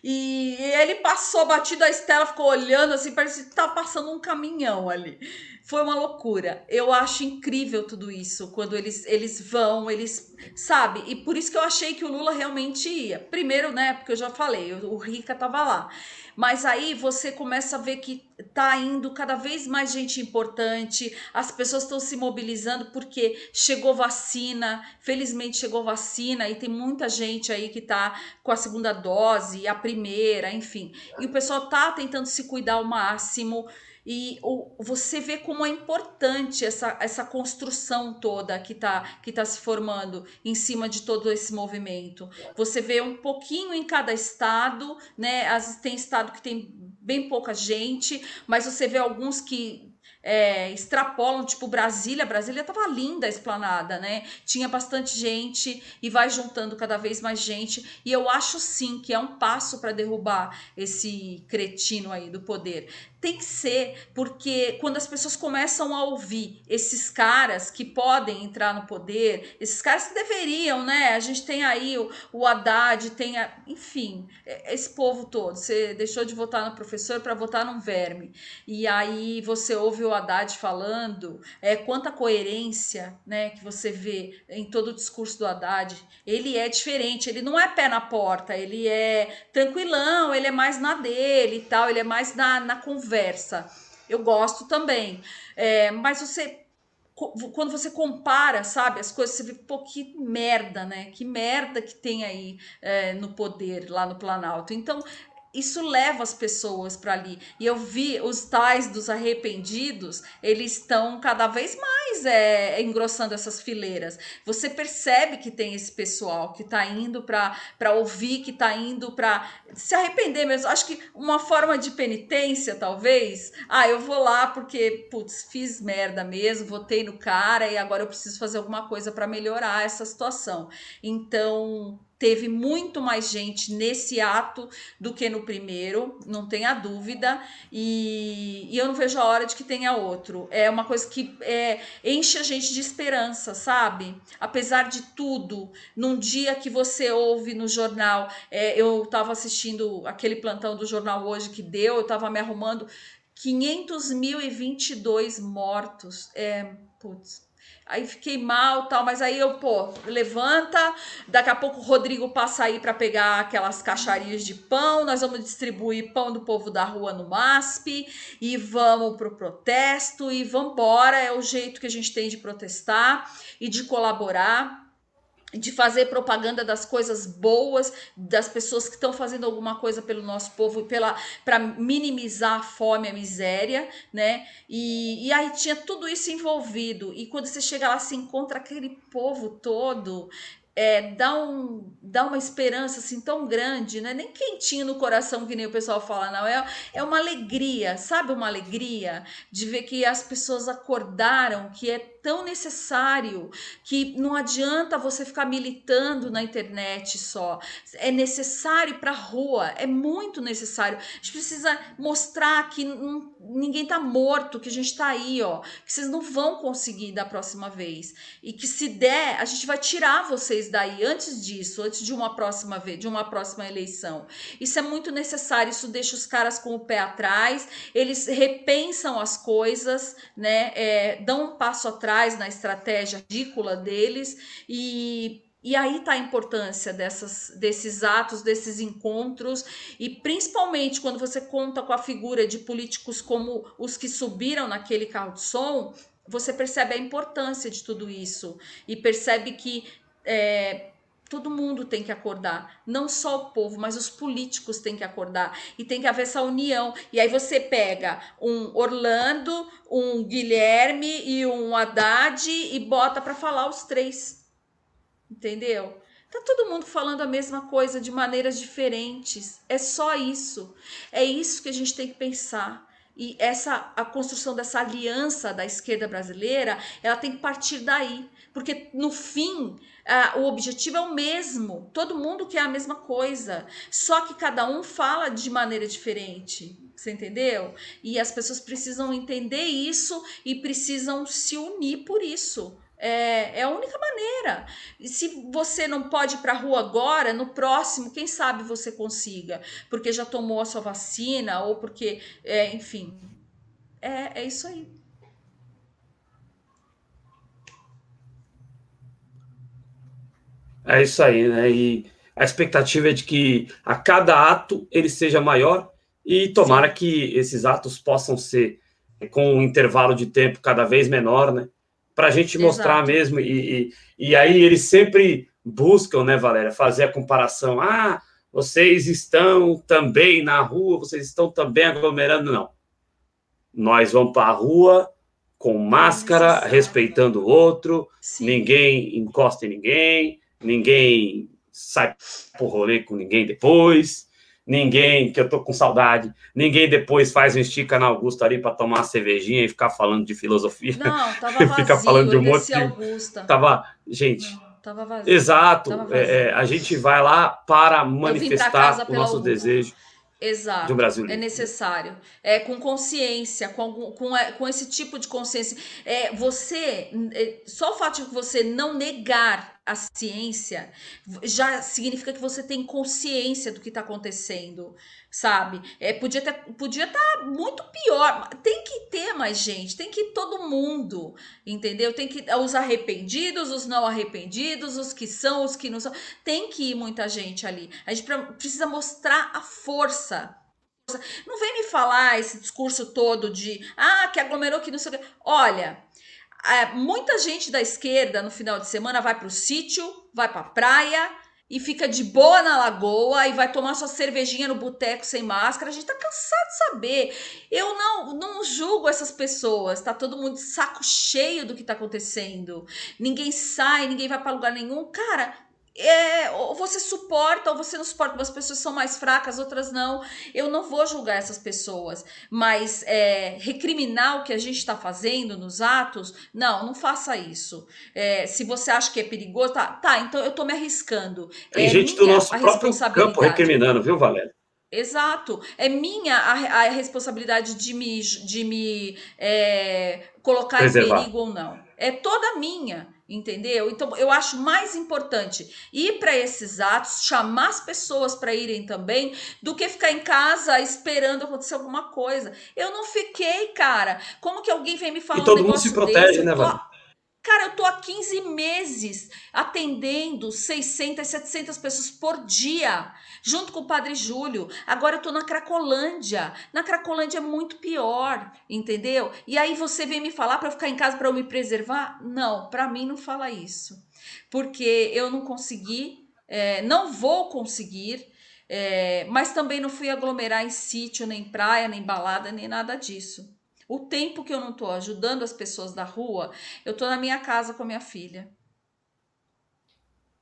e ele passou batido a Estela, ficou olhando assim, parecia que tá passando um caminhão ali. Foi uma loucura. Eu acho incrível tudo isso, quando eles, eles vão, eles. Sabe? E por isso que eu achei que o Lula realmente ia. Primeiro, né? Porque eu já falei, o Rica tava lá. Mas aí você começa a ver que tá indo cada vez mais gente importante, as pessoas estão se mobilizando porque chegou vacina, felizmente chegou vacina e tem muita gente aí que tá com a segunda dose, a primeira, enfim. E o pessoal tá tentando se cuidar ao máximo. E o, você vê como é importante essa, essa construção toda que está que tá se formando em cima de todo esse movimento. Você vê um pouquinho em cada estado, né? Vezes tem estado que tem bem pouca gente, mas você vê alguns que é, extrapolam, tipo Brasília. Brasília tava linda a esplanada, né? Tinha bastante gente e vai juntando cada vez mais gente. E eu acho sim que é um passo para derrubar esse cretino aí do poder. Tem que ser, porque quando as pessoas começam a ouvir esses caras que podem entrar no poder, esses caras que deveriam, né? A gente tem aí o, o Haddad, tem, a, enfim, é, esse povo todo. Você deixou de votar no professor para votar num verme. E aí você ouve o Haddad falando, é, quanta coerência, né, que você vê em todo o discurso do Haddad. Ele é diferente, ele não é pé na porta, ele é tranquilão, ele é mais na dele e tal, ele é mais na, na conversa conversa. Eu gosto também. É, mas você quando você compara, sabe, as coisas, você vê, pô, que merda, né? Que merda que tem aí é, no poder, lá no Planalto. Então, isso leva as pessoas para ali. E eu vi os tais dos arrependidos, eles estão cada vez mais é, engrossando essas fileiras. Você percebe que tem esse pessoal que está indo para ouvir, que está indo para se arrepender mesmo. Acho que uma forma de penitência, talvez. Ah, eu vou lá porque, putz, fiz merda mesmo, votei no cara e agora eu preciso fazer alguma coisa para melhorar essa situação. Então, teve muito mais gente nesse ato do que no primeiro, não tenha dúvida, e, e eu não vejo a hora de que tenha outro. É uma coisa que é, enche a gente de esperança, sabe? Apesar de tudo, num dia que você ouve no jornal, é, eu estava assistindo aquele plantão do jornal hoje que deu, eu estava me arrumando, 500.022 mortos. É, putz, Aí fiquei mal, tal, mas aí eu, pô, levanta, daqui a pouco o Rodrigo passa aí para pegar aquelas caixarias de pão, nós vamos distribuir pão do povo da rua no MASP e vamos pro protesto e vamos embora, é o jeito que a gente tem de protestar e de colaborar de fazer propaganda das coisas boas, das pessoas que estão fazendo alguma coisa pelo nosso povo, pela para minimizar a fome, a miséria, né? E, e aí tinha tudo isso envolvido. E quando você chega lá, se encontra aquele povo todo é, dá, um, dá uma esperança assim tão grande, né? Nem quentinho no coração, que nem o pessoal fala, não. É, é uma alegria, sabe? Uma alegria de ver que as pessoas acordaram que é tão necessário que não adianta você ficar militando na internet só. É necessário para a rua, é muito necessário. A gente precisa mostrar que não, ninguém tá morto, que a gente tá aí, ó, que vocês não vão conseguir da próxima vez e que se der, a gente vai tirar vocês daí antes disso, antes de uma próxima vez, de uma próxima eleição. Isso é muito necessário, isso deixa os caras com o pé atrás, eles repensam as coisas, né? É, dão um passo atrás na estratégia ridícula deles e E aí está a importância dessas, desses atos, desses encontros, e principalmente quando você conta com a figura de políticos como os que subiram naquele carro de som, você percebe a importância de tudo isso e percebe que é, todo mundo tem que acordar, não só o povo, mas os políticos têm que acordar e tem que haver essa união. E aí você pega um Orlando, um Guilherme e um Haddad e bota para falar os três entendeu? Tá todo mundo falando a mesma coisa de maneiras diferentes. É só isso. É isso que a gente tem que pensar. E essa a construção dessa aliança da esquerda brasileira, ela tem que partir daí, porque no fim uh, o objetivo é o mesmo. Todo mundo quer a mesma coisa, só que cada um fala de maneira diferente. Você entendeu? E as pessoas precisam entender isso e precisam se unir por isso. É, é a única maneira. E se você não pode ir para a rua agora, no próximo, quem sabe você consiga, porque já tomou a sua vacina ou porque, é, enfim, é, é isso aí. É isso aí, né? E a expectativa é de que a cada ato ele seja maior e tomara Sim. que esses atos possam ser com um intervalo de tempo cada vez menor, né? para a gente mostrar Exato. mesmo. E, e, e, aí eles sempre buscam, né, Valéria, fazer a comparação. Ah, vocês estão também na rua, vocês estão também aglomerando. Não. Nós vamos para a rua com máscara, respeitando o outro, Sim. ninguém encosta em ninguém, ninguém sai por rolê com ninguém depois ninguém, que eu tô com saudade, ninguém depois faz um estica na Augusta ali para tomar uma cervejinha e ficar falando de filosofia. Não, tava <laughs> vazio, ficar falando de um monte de... Augusta. Tava, gente... Não, tava vazio. Exato, tava vazio. É, é, a gente vai lá para manifestar o nosso desejo. Exato. De um Brasil É necessário. É com consciência, com, com, é, com esse tipo de consciência. É, você, é, só o fato de você não negar a ciência já significa que você tem consciência do que está acontecendo, sabe? É, podia estar podia tá muito pior. Tem que ter mais gente, tem que todo mundo, entendeu? Tem que os arrependidos, os não arrependidos, os que são, os que não são. Tem que ir muita gente ali. A gente precisa mostrar a força não vem me falar esse discurso todo de ah, que aglomerou que não sei o que. Olha, muita gente da esquerda no final de semana vai para o sítio, vai para a praia e fica de boa na lagoa e vai tomar sua cervejinha no boteco sem máscara. A gente tá cansado de saber. Eu não não julgo essas pessoas. Tá todo mundo de saco cheio do que tá acontecendo. Ninguém sai, ninguém vai para lugar nenhum. Cara, é, ou você suporta ou você não suporta. Umas pessoas são mais fracas, outras não. Eu não vou julgar essas pessoas, mas é, recriminar o que a gente está fazendo nos atos, não, não faça isso. É, se você acha que é perigoso, tá, tá então eu estou me arriscando. Tem é gente do nosso próprio campo recriminando, viu, Valéria? Exato. É minha a, a responsabilidade de me, de me é, colocar Preservar. em perigo ou não. É toda minha entendeu? Então eu acho mais importante ir para esses atos, chamar as pessoas para irem também, do que ficar em casa esperando acontecer alguma coisa. Eu não fiquei, cara. Como que alguém vem me falar e todo um mundo se protege, desse? né, Val? Cara, eu tô há 15 meses atendendo 600, 700 pessoas por dia, junto com o Padre Júlio. Agora eu tô na Cracolândia. Na Cracolândia é muito pior, entendeu? E aí você vem me falar para ficar em casa para eu me preservar? Não, para mim não fala isso. Porque eu não consegui, é, não vou conseguir, é, mas também não fui aglomerar em sítio, nem praia, nem balada, nem nada disso. O tempo que eu não estou ajudando as pessoas da rua, eu estou na minha casa com a minha filha.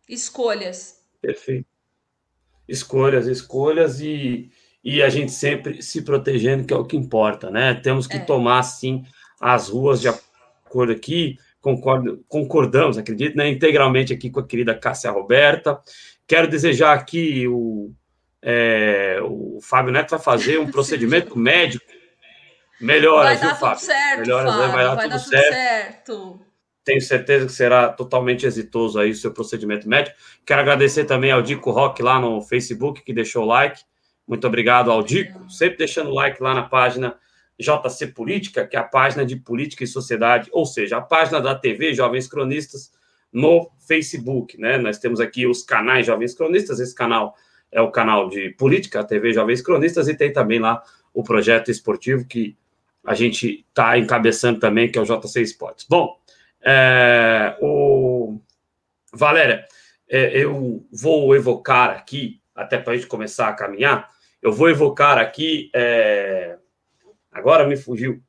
Escolhas. Perfeito. Escolhas, escolhas e, e a gente sempre se protegendo, que é o que importa, né? Temos que é. tomar, sim, as ruas de acordo aqui. Concordo, concordamos, acredito, né, integralmente aqui com a querida Cássia Roberta. Quero desejar aqui o, é, o Fábio Neto vai fazer um procedimento <laughs> médico Melhoras, vai dar tudo certo, Melhoras, Fábio, vai dar, vai tudo, dar tudo certo. certo. Tenho certeza que será totalmente exitoso aí o seu procedimento médico. Quero agradecer também ao Dico Rock lá no Facebook, que deixou o like. Muito obrigado ao Dico, sempre deixando o like lá na página JC Política, que é a página de política e sociedade, ou seja, a página da TV Jovens Cronistas, no Facebook, né? Nós temos aqui os canais Jovens Cronistas, esse canal é o canal de política, a TV Jovens Cronistas, e tem também lá o projeto esportivo que a gente está encabeçando também, que é o JC Esportes. Bom, é, o Valéria, é, eu vou evocar aqui, até para a gente começar a caminhar, eu vou evocar aqui, é, agora me fugiu,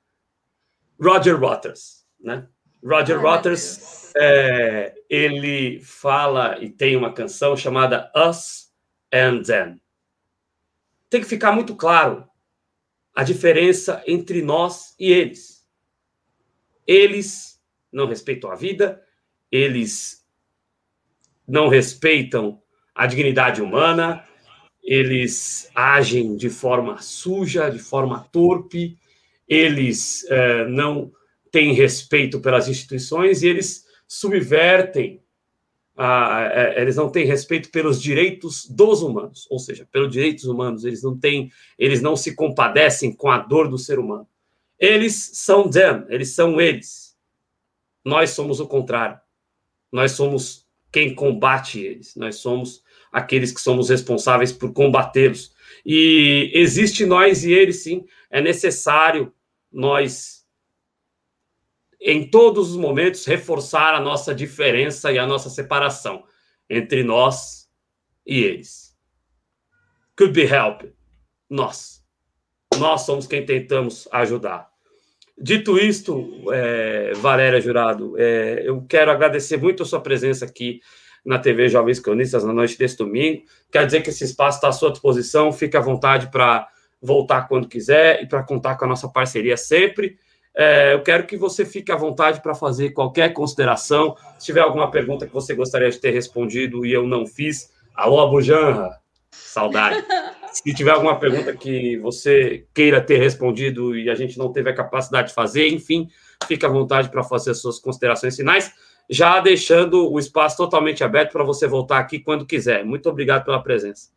Roger Waters, né? Roger Ai, Waters, é, ele fala e tem uma canção chamada Us and Them. Tem que ficar muito claro a diferença entre nós e eles. Eles não respeitam a vida, eles não respeitam a dignidade humana, eles agem de forma suja, de forma torpe, eles é, não têm respeito pelas instituições e eles subvertem, a, a, eles não têm respeito pelos direitos dos humanos, ou seja, pelos direitos humanos, eles não têm, eles não se compadecem com a dor do ser humano. Eles são them, eles são eles. Nós somos o contrário. Nós somos quem combate eles. Nós somos aqueles que somos responsáveis por combatê-los. E existe nós e eles, sim. É necessário nós, em todos os momentos, reforçar a nossa diferença e a nossa separação entre nós e eles. Could be helped. Nós. Nós somos quem tentamos ajudar. Dito isto, é, Valéria Jurado, é, eu quero agradecer muito a sua presença aqui na TV Jovens Cronistas na noite desse domingo. Quer dizer que esse espaço está à sua disposição, fique à vontade para voltar quando quiser e para contar com a nossa parceria sempre. É, eu quero que você fique à vontade para fazer qualquer consideração. Se tiver alguma pergunta que você gostaria de ter respondido e eu não fiz, alô, Abujanra, saudade. <laughs> Se tiver alguma pergunta que você queira ter respondido e a gente não teve a capacidade de fazer, enfim, fique à vontade para fazer as suas considerações finais já deixando o espaço totalmente aberto para você voltar aqui quando quiser. Muito obrigado pela presença.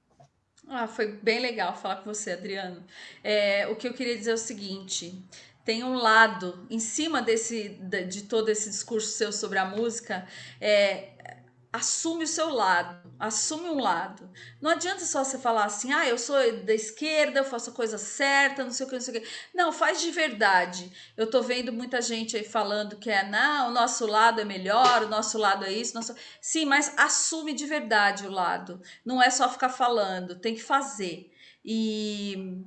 Ah, foi bem legal falar com você, Adriano. É, o que eu queria dizer é o seguinte: tem um lado em cima desse de todo esse discurso seu sobre a música, é, assume o seu lado, assume um lado. Não adianta só você falar assim, ah, eu sou da esquerda, eu faço a coisa certa, não sei o que, não sei o que. Não, faz de verdade. Eu tô vendo muita gente aí falando que é, não, o nosso lado é melhor, o nosso lado é isso, nosso... sim, mas assume de verdade o lado. Não é só ficar falando, tem que fazer. E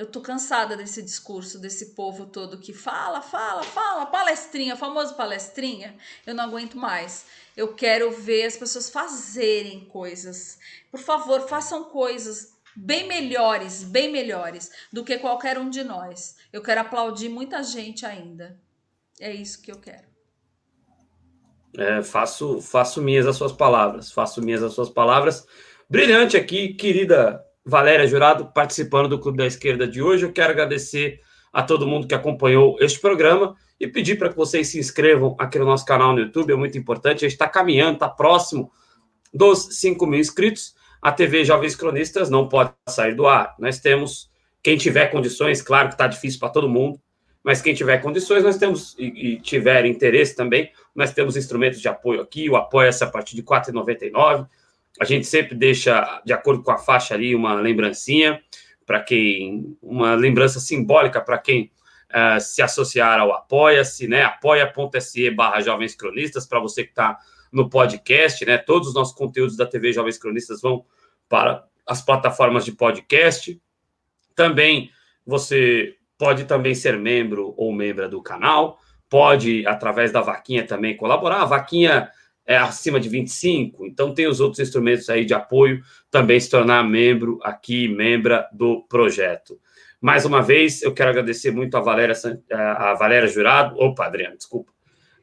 eu tô cansada desse discurso desse povo todo que fala, fala, fala, palestrinha, famoso palestrinha. Eu não aguento mais. Eu quero ver as pessoas fazerem coisas. Por favor, façam coisas bem melhores, bem melhores do que qualquer um de nós. Eu quero aplaudir muita gente ainda. É isso que eu quero. É, faço, faço minhas as suas palavras. Faço minhas as suas palavras. Brilhante aqui, querida Valéria Jurado, participando do Clube da Esquerda de hoje. Eu quero agradecer a todo mundo que acompanhou este programa e pedir para que vocês se inscrevam aqui no nosso canal no YouTube, é muito importante. A gente está caminhando, está próximo dos 5 mil inscritos. A TV Jovens Cronistas não pode sair do ar. Nós temos, quem tiver condições, claro que está difícil para todo mundo, mas quem tiver condições, nós temos, e, e, tiver interesse também, nós temos instrumentos de apoio aqui. O apoio-se a partir de R$ 4,99. A gente sempre deixa, de acordo com a faixa ali, uma lembrancinha para quem, uma lembrança simbólica para quem uh, se associar ao Apoia-se, né? apoia.se barra Jovens Cronistas, para você que está no podcast, né? Todos os nossos conteúdos da TV Jovens Cronistas vão para as plataformas de podcast. Também você pode também ser membro ou membra do canal, pode, através da vaquinha, também colaborar. A vaquinha é acima de 25, então tem os outros instrumentos aí de apoio, também se tornar membro aqui, membra do projeto. Mais uma vez, eu quero agradecer muito a Valéria, a Valéria Jurado, opa, Adriano, desculpa,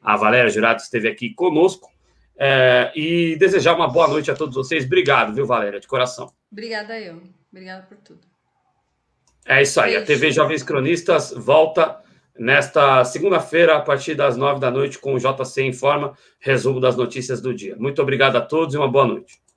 a Valéria Jurado esteve aqui conosco, é, e desejar uma boa noite a todos vocês. Obrigado, viu, Valéria, de coração. Obrigada eu. Obrigada por tudo. É isso aí. Beijo. A TV Jovens Cronistas volta nesta segunda-feira, a partir das nove da noite, com o JC Informa, resumo das notícias do dia. Muito obrigado a todos e uma boa noite.